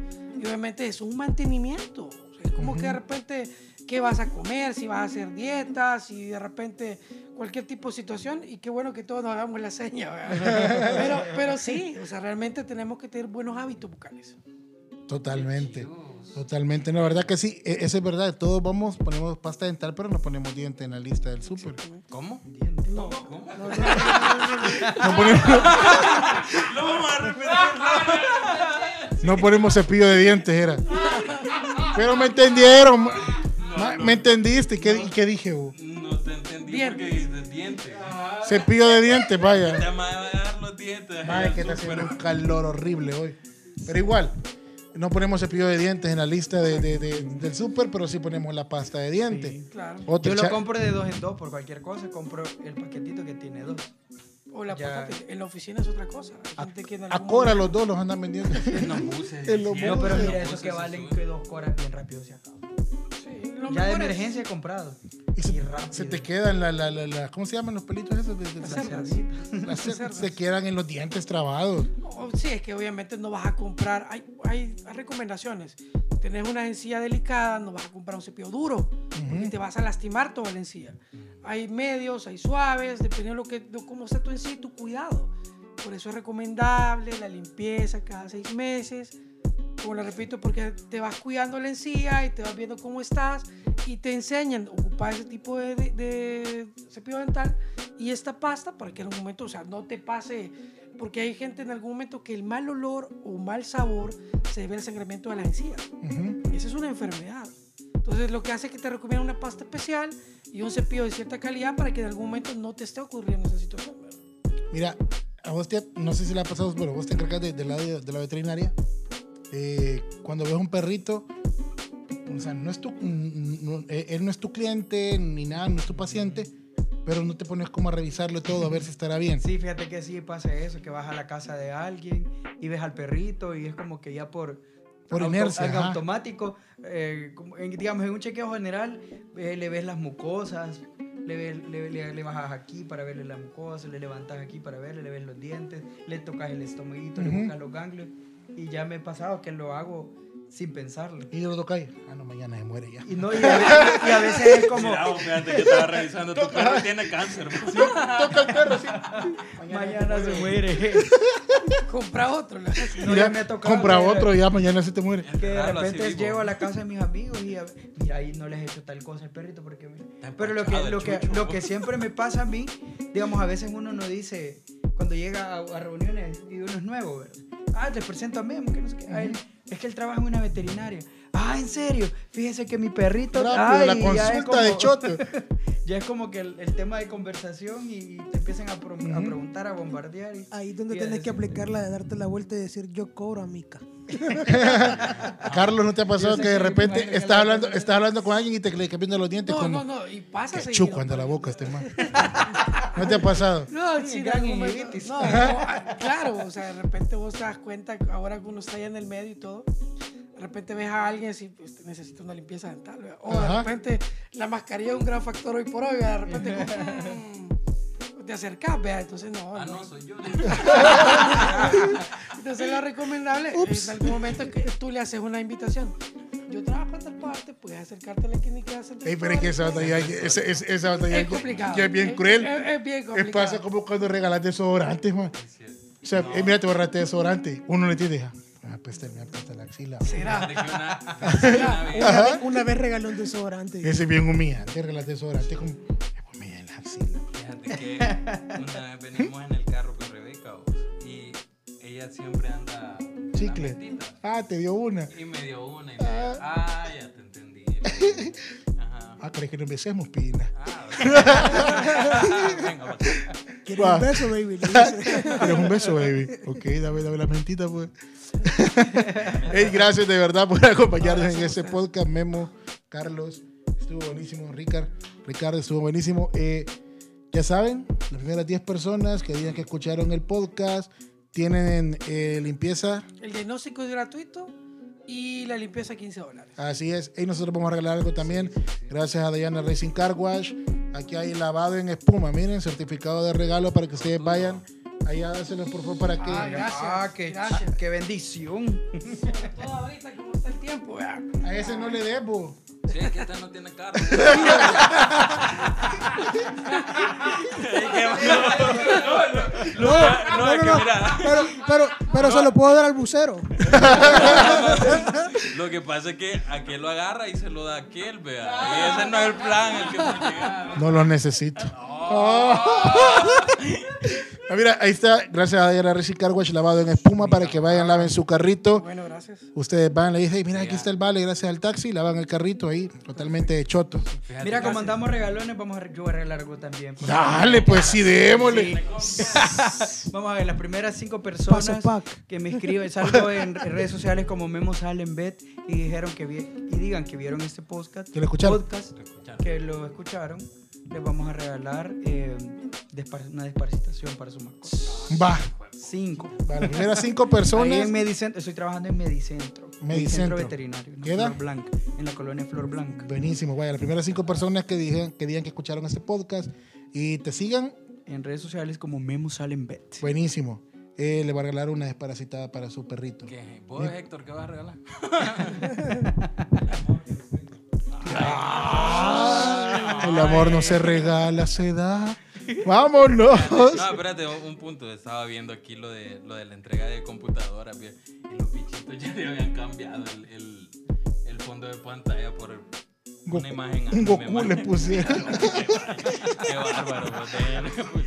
y obviamente es un mantenimiento. O sea, es como que de repente, ¿qué vas a comer? Si vas a hacer dietas, si de repente cualquier tipo de situación y qué bueno que todos nos hagamos la seña. ¿verdad? pero, pero sí, o sea, realmente tenemos que tener buenos hábitos bucales. totalmente. Totalmente. No, la verdad que sí. e- Eso es verdad. Todos vamos, ponemos pasta dental, pero no ponemos diente en la lista del súper. ¿Cómo? No, ¿Cómo? no, no, No ponemos, Lo vamos a repetir. No ponemos cepillo de dientes, era. Pero me entendieron. Ma- ¿Me entendiste? ¿Y qué, dije? vos? No te entendí Dientes. porque dices dientes. Cepillo de dientes, vaya. Te va a dar los dientes. Ay, que está haciendo un calor horrible hoy. Pero igual, no ponemos cepillo de dientes en la lista de, de- de- del súper, pero sí ponemos la pasta de dientes. Claro. Otro Yo lo compro de dos en dos por cualquier cosa. Compro el paquetito que tiene dos. O la Ya. En la oficina es otra cosa. Hay gente que en A Cora los dos los andan vendiendo. En los buses. En los buses. No, pero mira, esos que valen que dos horas bien rápido se acaban. Sí, lo Ya de mejor es- emergencia he comprado. Y se, Y se te quedan la, la, la, la- ¿cómo se llaman los pelitos esos? De, de- Las cerdas. las cer- cerdas. se quedan en los dientes trabados. Oh, Sí, es que obviamente no vas a comprar. Hay, hay, hay recomendaciones. Tenés una encía delicada, no vas a comprar un cepillo duro, porque te vas a lastimar toda la encía. Hay medios, hay suaves, dependiendo de, lo que, de cómo está tu encía y tu cuidado. Por eso es recomendable la limpieza cada seis meses. Como le repito, porque te vas cuidando la encía y te vas viendo cómo estás y te enseñan a ocupar ese tipo de, de- de cepillo dental y esta pasta para que en algún momento, o sea, no te pase, porque hay gente en algún momento que el mal olor o mal sabor se debe al sangramiento de las encías. Ujú. Esa es una enfermedad. Entonces lo que hace es que te recomienda una pasta especial y un cepillo de cierta calidad para que en algún momento no te esté ocurriendo esa situación. ¿verdad? Mira, a vos te, no sé si le ha pasado, pero vos te encargas de, de la, de la veterinaria. Eh, cuando ves un perrito, o sea, no es tu, no- eh, él no es tu cliente ni nada, no es tu paciente, pero no te pones como a revisarlo todo, a ver si estará bien. Sí, fíjate que sí pasa eso, que vas a la casa de alguien y ves al perrito y es como que ya por, Por auto- inercia, algo ajá. automático, eh, digamos en un chequeo general, eh, le ves las mucosas, le, ves- le, le- le bajas aquí para verle la mucosa, le levantas aquí para verle, le ves los dientes, le tocas el estomaguito, le buscas los ganglios y ya me he pasado que lo hago sin pensarlo. Y yo lo toca ahí. Ah, no, mañana se muere ya. Y, no, y, a, veces, y a veces es como, Mira, fíjate que estaba revisando. Tu perro tiene cáncer. pues. Toca el perro, sí. mañana se muere. Compra otro. No, Mira, ya me ha tocado compra que- otro y ya mañana se te muere. Que de repente llego a la casa de mis amigos y a- mira, ahí no les he hecho tal cosa al perrito porque mira. Pero lo que, lo, que, lo que siempre me pasa a mí, digamos, a veces uno no dice, cuando llega a, a reuniones y uno es nuevo, ¿verdad? Ah, te presento a Memo, que no sé qué. Ah, él- es que él trabaja en una veterinaria. Ah, en serio, fíjese que mi perrito. Rápido, la ay, es consulta de choto. Ya es como que el, el tema de conversación y te empiezan a, pro- a preguntar, a bombardear. Y, Ahí donde y tenés que aplicar la de darte la vuelta y decir yo cobro a Mica. Carlos, ¿no te ha pasado que de repente estás la- hablando, estás hablando con alguien y te le cambian los dientes No, con no, no. Y pasa chuco anda la pero- boca este man. ¿No te ha pasado? No, sí, gran algún momento- gingivitis. no, no, ah, claro, o sea, de repente vos te das cuenta, ahora que uno está allá en el medio y todo, de repente ves a alguien y pues, necesita una limpieza dental, ¿verdad? o de repente la mascarilla es un gran factor hoy por hoy, ¿verdad? de repente como, mm, te acercas, vea, entonces no, Ah, no. no, soy yo. entonces lo recomendable en algún momento es que tú le haces una invitación. Yo trabajo en tal parte, puedes acercarte a la clínica de Ey, pero es que esa batalla, esa, esa, esa batalla Es complicado. ya es bien Es- cruel. es- es bien Es complicado. pasa como cuando regalas desodorantes, man. O sea, eh, mira, te borraste desodorante. Uno le tiene, deja. Me apesta, me apesta la axila. Será. Una, una vez- Una, regaló un desodorante. Ese es bien humillante, regalar desodorante. Como, me en la axila. Fíjate que una vez venimos en el carro ella siempre anda Chicle. Ah, te dio una. y me dio una y me dijo, ah, ya te entendí. Ajá. Ah, ¿crees que nos besemos, pina? Ah, venga, va. ¿Quieres Va. un beso, baby? ¿Quieres un beso, baby? Ok, dame, dame la mentita, pues. Ey, gracias de verdad por acompañarnos en este podcast. Memo, Carlos, estuvo buenísimo. Ricard, Ricardo, estuvo buenísimo. Eh, ya saben, las primeras 10 personas que digan que escucharon el podcast tienen eh, limpieza. El diagnóstico es gratuito y la limpieza 15 dólares. Así es. Y nosotros vamos a regalar algo también. Gracias a Diana Racing Car Wash. Aquí hay lavado en espuma. Miren, certificado de regalo para que ustedes vayan. Ahí a dárselos, por favor, para que. Ah, gracias. Ah, qué, gracias. qué bendición. Sobre todo ahorita como está el tiempo. A ese no le debo. Sí, es que esta no tiene carro. No, no, no, es que no, mira. Pero, pero, pero se lo puedo dar al bucero. Lo que pasa es que aquel lo agarra y se lo da a aquel, vea. Y ese no es el plan, el que. No los necesito. Ah, mira, ahí está. Gracias a Diana Racing Car Wash lavado en espuma para que vayan, laven su carrito. Bueno, gracias. Ustedes van, le dicen, mira, aquí está el vale, gracias al taxi, lavan el carrito ahí, totalmente de choto. Fíjate Mira, como andamos regalones, vamos a, yo voy a regalar algo también. Dale, pues sí, démosle. Vamos a ver, las primeras cinco personas que me escriben, salgo en, en redes sociales como Memo Salen Bet y dijeron que vi- y digan que vieron este podcast, Que lo escucharon. podcast, Lo escucharon. que lo escucharon, les vamos a regalar eh, despar- una desparasitación para su mascota. Va. Cinco. Para las primeras cinco Ahí personas. en Medicentro, estoy trabajando en Medicentro. Medicentro. veterinario. En ¿Queda? Flor Blanca, en la colonia Flor Blanca. Buenísimo, vaya, las primeras cinco personas que digan que, digan que escucharon este podcast y te sigan, En redes sociales como Memo Salen Bet. buenísimo. Eh, le va a regalar una desparasitada para su perrito. ¿Qué? ¿Vos, Héctor, qué vas a regalar? El amor no se regala, se da. Vámonos. No, espérate, un punto. Estaba viendo aquí lo de, lo de la entrega de computadoras. bien, Y los bichitos ya le habían cambiado el, el, el fondo de pantalla por Goku- imagen. un Goku man. le pusieron. Qué bárbaro, pues,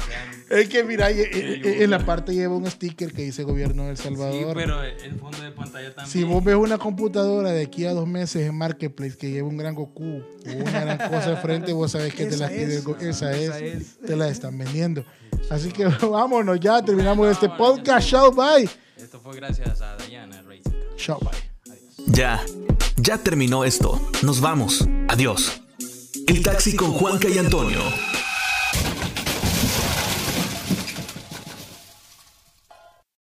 de-. Es que mira, en la parte lleva un sticker que dice gobierno de El Sí, Salvador. pero el fondo de pantalla también. Si vos ves una computadora de aquí a dos meses en Marketplace que lleva un gran Goku o una gran cosa al frente, vos sabés que te la Esa pide es. esa, Esa es, es. te la están vendiendo. Así que vámonos ya, terminamos este podcast. Show, bye. Esto fue gracias a Diana Racing. Show, bye. Ya, ya terminó esto. Nos vamos. Adiós. El taxi con Juanca y Antonio.